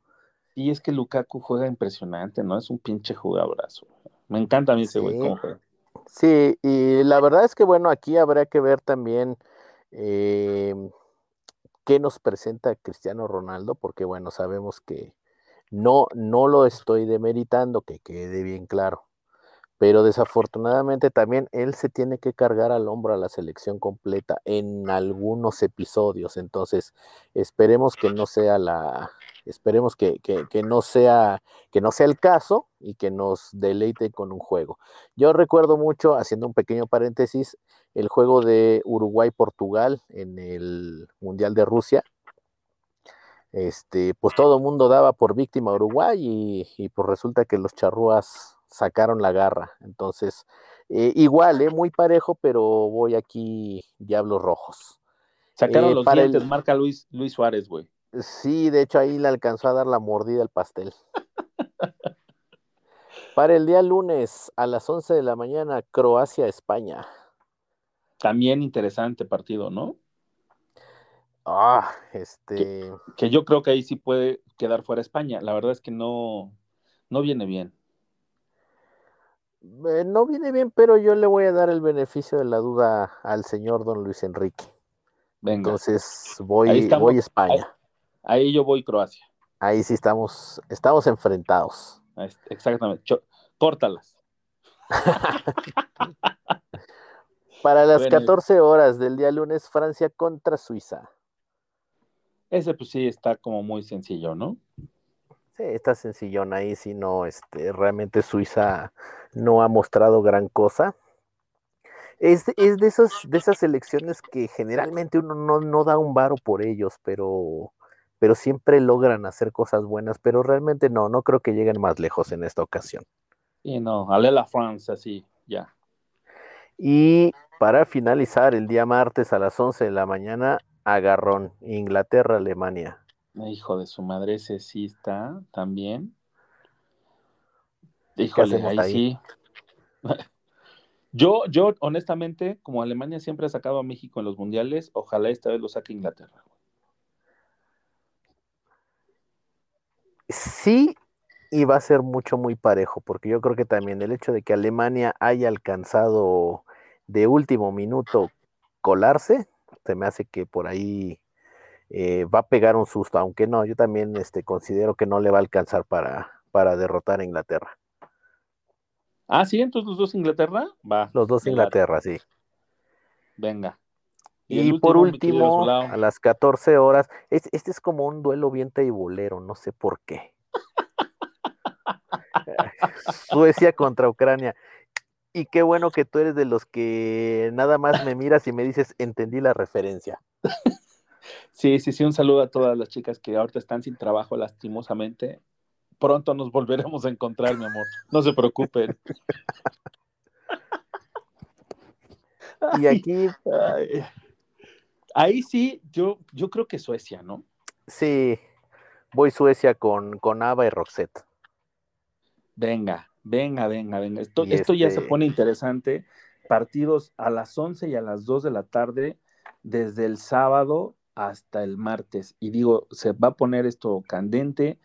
Y es que Lukaku juega impresionante, ¿no? Es un pinche jugadorazo. Me encanta a mí ese güey Sí. cómo juega. Sí, y la verdad es que bueno, aquí habrá que ver también eh, qué nos presenta Cristiano Ronaldo, porque bueno, sabemos que no, no lo estoy demeritando, que quede bien claro, pero desafortunadamente también él se tiene que cargar al hombro a la selección completa en algunos episodios, entonces esperemos que no sea la, esperemos que, que, no sea, que no sea el caso y que nos deleite con un juego. Yo recuerdo mucho, haciendo un pequeño paréntesis, el juego de Uruguay-Portugal en el Mundial de Rusia. Este, pues todo el mundo daba por víctima a Uruguay y, y pues resulta que los charrúas sacaron la garra. Entonces, eh, igual, eh, muy parejo, pero voy aquí Diablos Rojos. Sacaron Eh, los dientes, el- marca Luis, Luis Suárez, güey. Sí, de hecho ahí le alcanzó a dar la mordida al pastel. Para el día lunes a las 11 de la mañana, Croacia-España. También interesante partido, ¿no? Ah, este. Que yo creo que ahí sí puede quedar fuera España. La verdad es que no, no viene bien. Eh, no viene bien, pero yo le voy a dar el beneficio de la duda al señor don Luis Enrique. Venga, Entonces voy, estamos. voy a España. ahí yo voy Croacia. Ahí sí estamos, estamos enfrentados. Exactamente. Cho- córtalas. Para las Bueno. 14 horas del día lunes, Francia contra Suiza. Ese pues sí está como muy sencillo, ¿no? Sí, está sencillón ahí, si no, este, realmente Suiza no ha mostrado gran cosa. Es, de- es de, esas, de esas selecciones que generalmente uno no, no da un varo por ellos, pero, pero siempre logran hacer cosas buenas, pero realmente no, no creo que lleguen más lejos en esta ocasión. Y no, ale la France, así, ya. Y para finalizar, el día martes a las 11 de la mañana, agarrón, Inglaterra-Alemania. Hijo de su madre, ese sí está también. Híjole, ahí, ahí? sí. Yo, yo, honestamente, como Alemania siempre ha sacado a México en los mundiales, ojalá esta vez lo saque Inglaterra. Sí, y va a ser mucho, muy parejo, porque yo creo que también el hecho de que Alemania haya alcanzado de último minuto colarse, se me hace que por ahí eh, va a pegar un susto, aunque no, yo también este, considero que no le va a alcanzar para, para derrotar a Inglaterra. Ah, sí, entonces los dos Inglaterra, va. Los dos. Inglaterra, sí. Venga. Y, por último, a las 14 horas, es- este es como un duelo bien taibulero, no sé por qué. Suecia contra Ucrania. Y qué bueno que tú eres de los que nada más me miras y me dices, entendí la referencia. Sí, sí, sí, un saludo a todas las chicas que ahorita están sin trabajo, lastimosamente. Pronto nos volveremos a encontrar, mi amor. No se preocupen. Y aquí, Ay. Ahí sí, yo, yo creo que Suecia, ¿no? sí, voy Suecia con, con Ava y Roxette. Venga, venga, venga, venga. Esto, Y esto ya se este- pone interesante. Partidos a las 11 y a las 2 de la tarde, desde el sábado hasta el martes. Y digo, se va a poner esto candente.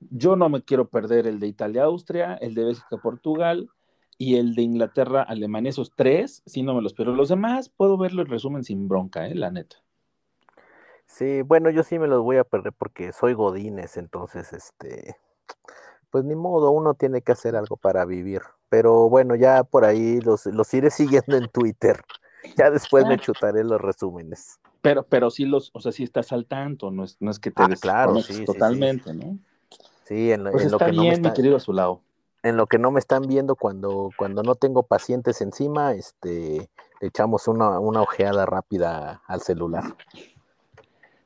Yo no me quiero perder el de Italia-Austria, el de Bélgica-Portugal y el de Inglaterra-Alemania. Esos tres, sí no me los pierdo. Los demás puedo verlo en resumen sin bronca, ¿eh? la neta. Sí, bueno, yo sí me los voy a perder porque soy Godínez, entonces, este, pues ni modo, uno tiene que hacer algo para vivir. Pero bueno, ya por ahí los, los iré siguiendo en Twitter. Ya después me Ah. chutaré los resúmenes. Pero, pero sí los, o sea, sí estás al tanto, no es, no es que te Ah, claro, sí, sí, sí. totalmente, ¿no? Sí, en, lo- Pues en lo está que no me bien, mi está- querido Azulao. en lo que no me están viendo cuando, cuando no tengo pacientes encima, este, le echamos una, una ojeada rápida al celular.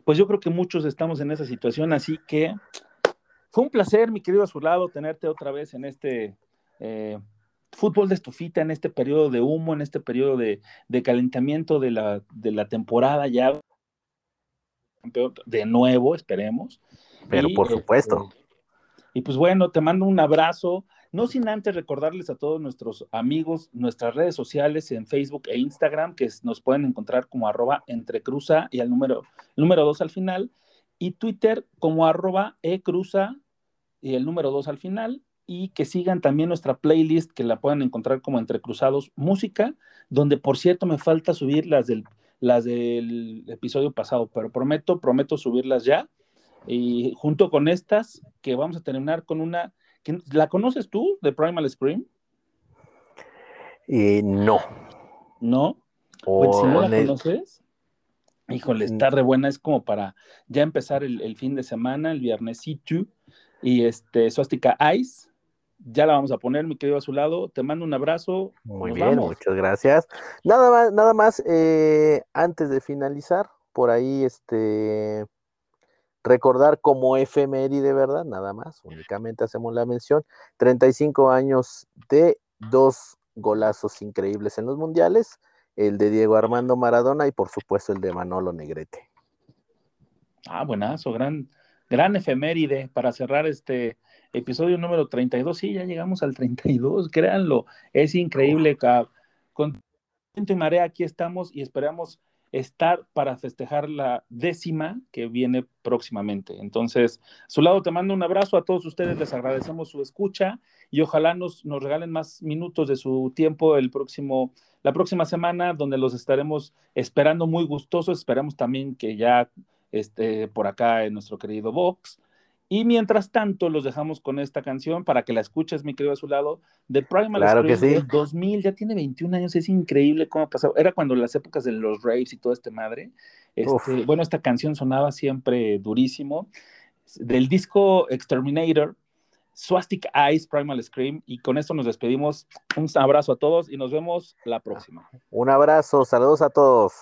Pues yo creo que muchos estamos en esa situación, así que fue un placer, mi querido Azulado, tenerte otra vez en este eh, fútbol de estufita, en este periodo de humo, en este periodo de, de calentamiento de la, de la temporada ya. De nuevo, esperemos. Pero Y, por este, supuesto. Y pues bueno, te mando un abrazo. No sin antes recordarles a todos nuestros amigos nuestras redes sociales en Facebook e Instagram, que nos pueden encontrar como arroba entrecruza y al número, el número dos al final, y Twitter como arroba ecruza y el número dos al final, y que sigan también nuestra playlist, que la pueden encontrar como Entre Cruzados Música, donde por cierto me falta subir las del, las del episodio pasado, pero prometo, prometo subirlas ya. Y junto con estas, que vamos a terminar con una. ¿La conoces tú, de Primal Scream? Y no. ¿No? Pues si no la conoces, híjole, está re buena. Es como para ya empezar el, el fin de semana, el viernesito. Y este, Swastika Ice, ya la vamos a poner, mi querido a su lado. Te mando un abrazo. Muy Nos bien, vamos. muchas gracias. Nada más, nada más, eh, antes de finalizar, por ahí, este, recordar como efeméride, ¿verdad? Nada más, únicamente hacemos la mención, 35 años de dos golazos increíbles en los mundiales, el de Diego Armando Maradona y por supuesto el de Manolo Negrete. Ah, buenazo, gran, gran efeméride para cerrar este episodio número 32. Sí, ya llegamos al 32, créanlo, es increíble. Con y marea aquí estamos y esperamos estar para festejar la décima que viene próximamente. Entonces, a su lado te mando un abrazo a todos ustedes, les agradecemos su escucha y ojalá nos, nos regalen más minutos de su tiempo el próximo, la próxima semana, donde los estaremos esperando muy gustosos. Esperamos también que ya este, por acá en nuestro querido Vox. Y mientras tanto, los dejamos con esta canción para que la escuches, mi querido a su lado, de Primal Claro que Scream sí. del 2000, ya tiene 21 años, es increíble cómo ha pasado. Era cuando las épocas de los raves y todo este madre. Este, bueno, esta canción sonaba siempre durísimo. Del disco Exterminator, Swastic Eyes, Primal Scream. Y con esto nos despedimos. Un abrazo a todos y nos vemos la próxima. Un abrazo, saludos a todos.